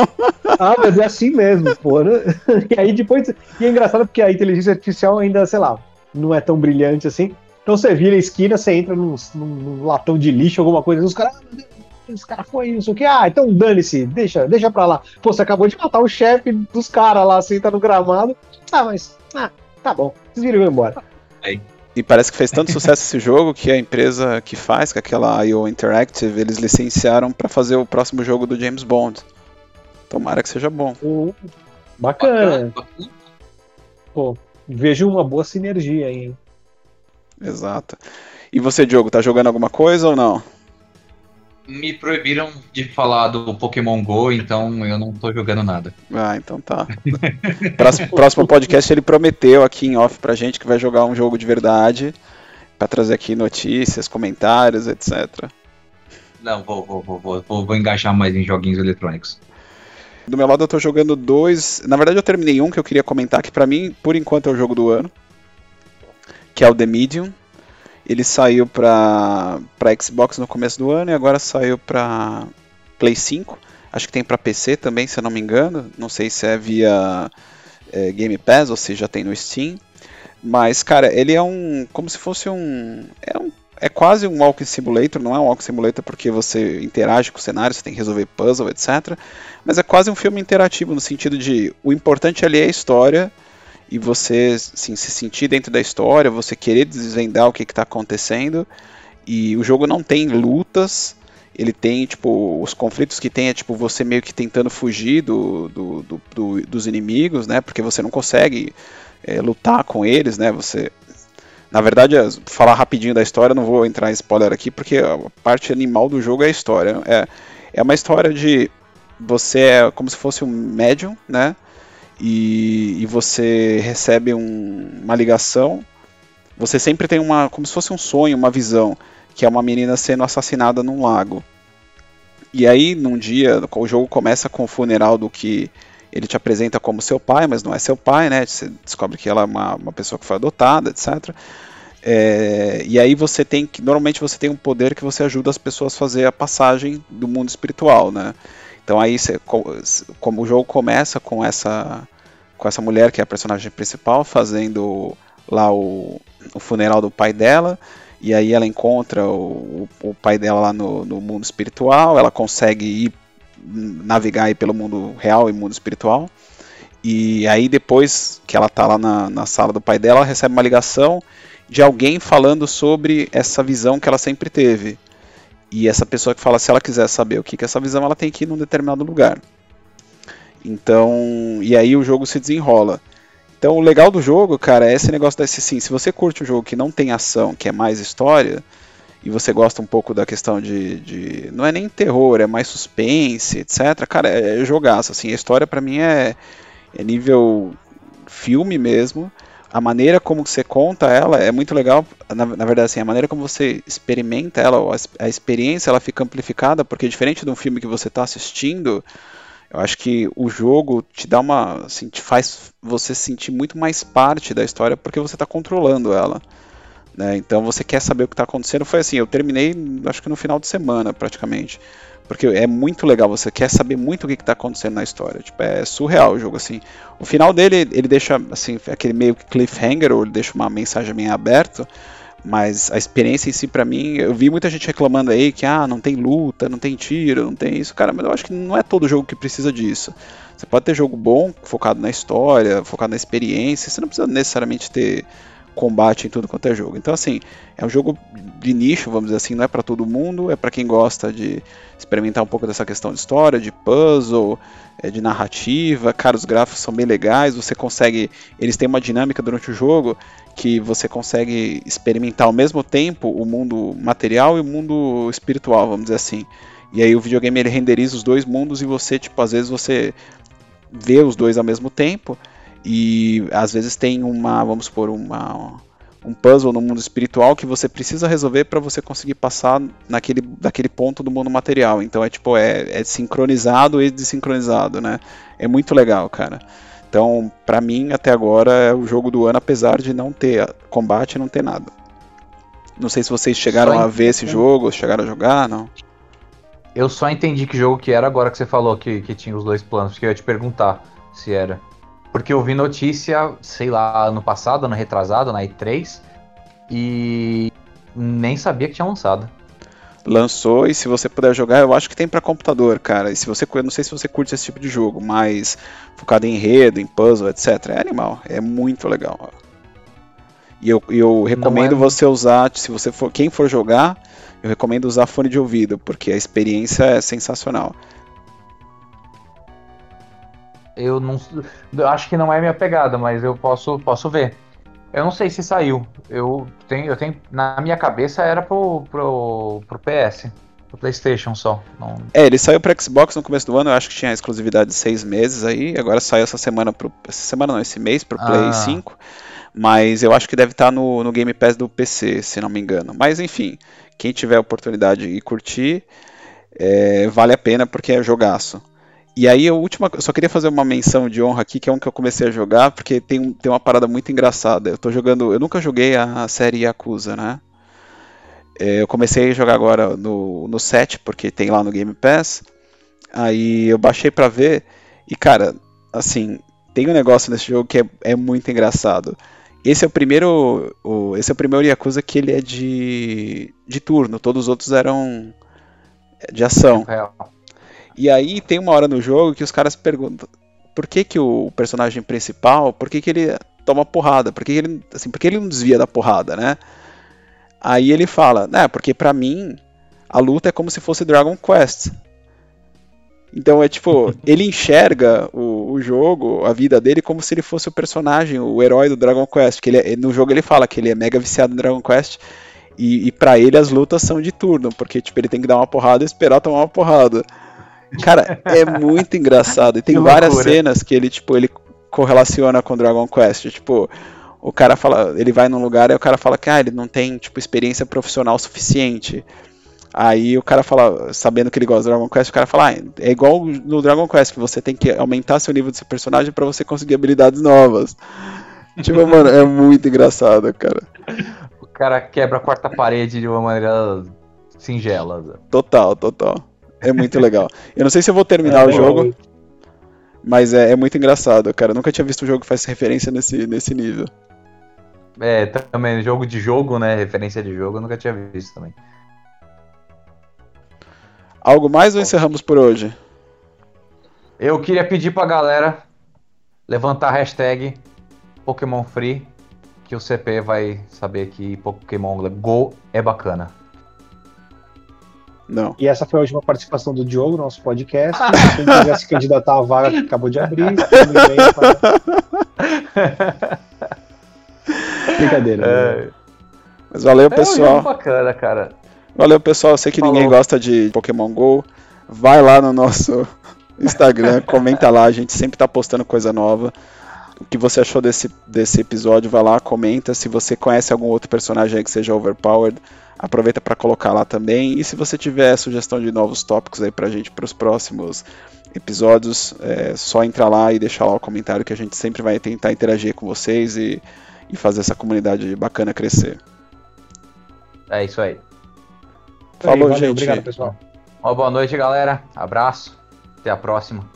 ah, mas é assim mesmo, pô. Né? E aí depois. E é engraçado porque a inteligência artificial ainda, sei lá, não é tão brilhante assim. Então você vira a esquina, você entra num, num latão de lixo, alguma coisa, os caras. Ah, esse cara foi isso, o que? Ah, então dane-se, deixa, deixa pra lá. Pô, você acabou de matar o chefe dos caras lá, senta no gramado. Ah, mas. Ah, tá bom. Vocês viram e embora. Aí. E parece que fez tanto sucesso esse jogo que a empresa que faz, que é aquela IO Interactive, eles licenciaram para fazer o próximo jogo do James Bond. Tomara que seja bom. Uh, bacana. Pô, vejo uma boa sinergia aí. Exato. E você, Diogo, tá jogando alguma coisa ou não? Me proibiram de falar do Pokémon GO, então eu não tô jogando nada. Ah, então tá. próximo, próximo podcast ele prometeu aqui em off pra gente que vai jogar um jogo de verdade, para trazer aqui notícias, comentários, etc. Não, vou, vou, vou, vou, vou engajar mais em joguinhos eletrônicos. Do meu lado eu tô jogando dois. Na verdade eu terminei um que eu queria comentar, que para mim, por enquanto, é o jogo do ano que é o The Medium. Ele saiu para Xbox no começo do ano e agora saiu para Play 5. Acho que tem para PC também, se eu não me engano. Não sei se é via é, Game Pass ou se já tem no Steam. Mas, cara, ele é um. Como se fosse um. É, um, é quase um Walking Simulator. Não é um Walking Simulator porque você interage com o cenário, você tem que resolver puzzle, etc. Mas é quase um filme interativo no sentido de. O importante ali é a história e você assim, se sentir dentro da história, você querer desvendar o que está acontecendo. E o jogo não tem lutas, ele tem tipo os conflitos que tem é tipo você meio que tentando fugir do, do, do, do dos inimigos, né? Porque você não consegue é, lutar com eles, né? Você na verdade, falar rapidinho da história, não vou entrar em spoiler aqui, porque a parte animal do jogo é a história. É, é uma história de você é como se fosse um médium, né? E, e você recebe um, uma ligação, você sempre tem uma, como se fosse um sonho, uma visão, que é uma menina sendo assassinada num lago. E aí, num dia, o jogo começa com o funeral do que ele te apresenta como seu pai, mas não é seu pai, né? Você descobre que ela é uma, uma pessoa que foi adotada, etc. É, e aí você tem que. Normalmente você tem um poder que você ajuda as pessoas a fazer a passagem do mundo espiritual, né? Então aí você, como o jogo começa com essa com essa mulher que é a personagem principal fazendo lá o, o funeral do pai dela e aí ela encontra o, o pai dela lá no, no, mundo espiritual, ela consegue ir navegar aí pelo mundo real e mundo espiritual. E aí depois que ela tá lá na, na sala do pai dela, ela recebe uma ligação de alguém falando sobre essa visão que ela sempre teve. E essa pessoa que fala, se ela quiser saber o que é essa visão, ela tem que ir num determinado lugar. Então, e aí o jogo se desenrola. Então, o legal do jogo, cara, é esse negócio desse sim. Se você curte um jogo que não tem ação, que é mais história, e você gosta um pouco da questão de, de não é nem terror, é mais suspense, etc. Cara, é, é jogaço. Assim, a história para mim é, é nível filme mesmo a maneira como você conta ela é muito legal. Na, na verdade, assim, a maneira como você experimenta ela, a, a, experiência, ela fica amplificada, porque diferente de um filme que você está assistindo, eu acho que o jogo te dá uma, assim, te faz você sentir muito mais parte da história porque você está controlando ela. Né? Então você quer saber o que está acontecendo. Foi assim, eu terminei, acho que no final de semana, praticamente. Porque é muito legal, você quer saber muito o que está acontecendo na história. Tipo, é surreal o jogo, assim. O final dele, ele deixa, assim, aquele meio cliffhanger, ou ele deixa uma mensagem meio aberta, mas a experiência em si, para mim, eu vi muita gente reclamando aí que, ah, não tem luta, não tem tiro, não tem isso. Cara, mas eu acho que não é todo jogo que precisa disso. Você pode ter jogo bom, focado na história, focado na experiência, você não precisa necessariamente ter combate em tudo quanto é jogo. Então, assim, é um jogo de nicho, vamos dizer assim, não é para todo mundo, é para quem gosta de experimentar um pouco dessa questão de história, de puzzle, é, de narrativa. Cara, os gráficos são bem legais, você consegue. Eles têm uma dinâmica durante o jogo que você consegue experimentar ao mesmo tempo o mundo material e o mundo espiritual, vamos dizer assim. E aí o videogame ele renderiza os dois mundos e você, tipo, às vezes você vê os dois ao mesmo tempo e às vezes tem uma, vamos supor, uma, um puzzle no mundo espiritual que você precisa resolver para você conseguir passar naquele, daquele ponto do mundo material. Então é tipo, é, é sincronizado e desincronizado, né? É muito legal, cara. Então, para mim, até agora, é o jogo do ano, apesar de não ter combate não ter nada. Não sei se vocês chegaram a ver esse jogo, chegaram a jogar, não? Eu só entendi que jogo que era agora que você falou que, que tinha os dois planos, porque eu ia te perguntar se era. Porque eu vi notícia, sei lá, ano passado, ano retrasado, na E3, e nem sabia que tinha lançado. Lançou e se você puder jogar, eu acho que tem para computador, cara. E se você, eu não sei se você curte esse tipo de jogo, mas focado em enredo, em puzzle, etc. É animal, é muito legal. E eu, eu recomendo é... você usar, se você for, quem for jogar, eu recomendo usar fone de ouvido, porque a experiência é sensacional eu não eu acho que não é minha pegada, mas eu posso posso ver. Eu não sei se saiu. Eu tenho, eu tenho na minha cabeça era pro, pro, pro PS, pro PlayStation só. Não... É, ele saiu para Xbox no começo do ano. Eu acho que tinha exclusividade de seis meses aí. Agora saiu essa semana pro essa semana não, esse mês pro Play ah. 5. Mas eu acho que deve estar tá no, no Game Pass do PC, se não me engano. Mas enfim, quem tiver a oportunidade e curtir, é, vale a pena porque é jogaço. E aí, a última, eu só queria fazer uma menção de honra aqui, que é um que eu comecei a jogar, porque tem, tem uma parada muito engraçada. Eu tô jogando, eu nunca joguei a série Yakuza, né? É, eu comecei a jogar agora no, no 7, porque tem lá no Game Pass. Aí eu baixei pra ver, e cara, assim, tem um negócio nesse jogo que é, é muito engraçado. Esse é o primeiro. O, esse é o primeiro Yakuza que ele é de, de turno, todos os outros eram de ação. É. E aí tem uma hora no jogo que os caras perguntam por que, que o personagem principal, por que, que ele toma porrada, por que, que ele, assim, por que ele não desvia da porrada, né? Aí ele fala, né, porque para mim a luta é como se fosse Dragon Quest. Então é tipo, ele enxerga o, o, jogo, a vida dele, como se ele fosse o personagem, o herói do Dragon Quest. Que ele é, no jogo ele fala que ele é mega viciado em Dragon Quest. E, e para ele as lutas são de turno, porque tipo, ele tem que dar uma porrada e esperar tomar uma porrada. Cara, é muito engraçado. E tem várias cenas que ele, tipo, ele correlaciona com Dragon Quest. Tipo, o cara fala, ele vai num lugar e o cara fala que ah, ele não tem, tipo, experiência profissional suficiente. Aí o cara fala, sabendo que ele gosta do Dragon Quest, o cara fala, ah, é igual no Dragon Quest, que você tem que aumentar seu nível de seu personagem para você conseguir habilidades novas. tipo, mano, é muito engraçado, cara. O cara quebra a quarta parede de uma maneira singela. Total, total. É muito legal. Eu não sei se eu vou terminar é, o jogo, mas é, é, muito engraçado, cara. Eu nunca tinha visto um jogo que faz referência nesse, nesse nível. É, também, jogo de jogo, né? Referência de jogo, eu nunca tinha visto também. Algo mais ou encerramos por hoje? Eu queria pedir pra galera levantar a hashtag Pokémon Free, que o CP vai saber que Pokémon Go é bacana. Não. E essa foi a última participação do Diogo no nosso podcast. Quem quiser se candidatar à vaga que acabou de abrir, Brincadeira. É... Mas valeu, pessoal. É um bacana, cara. Valeu, pessoal. Eu sei que Falou. ninguém gosta de Pokémon GO. Vai lá no nosso Instagram, comenta lá. A gente sempre tá postando coisa nova. O que você achou desse, desse episódio? Vai lá, comenta. Se você conhece algum outro personagem aí que seja overpowered, aproveita para colocar lá também. E se você tiver sugestão de novos tópicos aí pra gente para os próximos episódios, é só entrar lá e deixar lá o comentário que a gente sempre vai tentar interagir com vocês e, e fazer essa comunidade bacana crescer. É isso aí. Falou, Valeu, gente. Obrigado, pessoal. Uma boa noite, galera. Abraço. Até a próxima.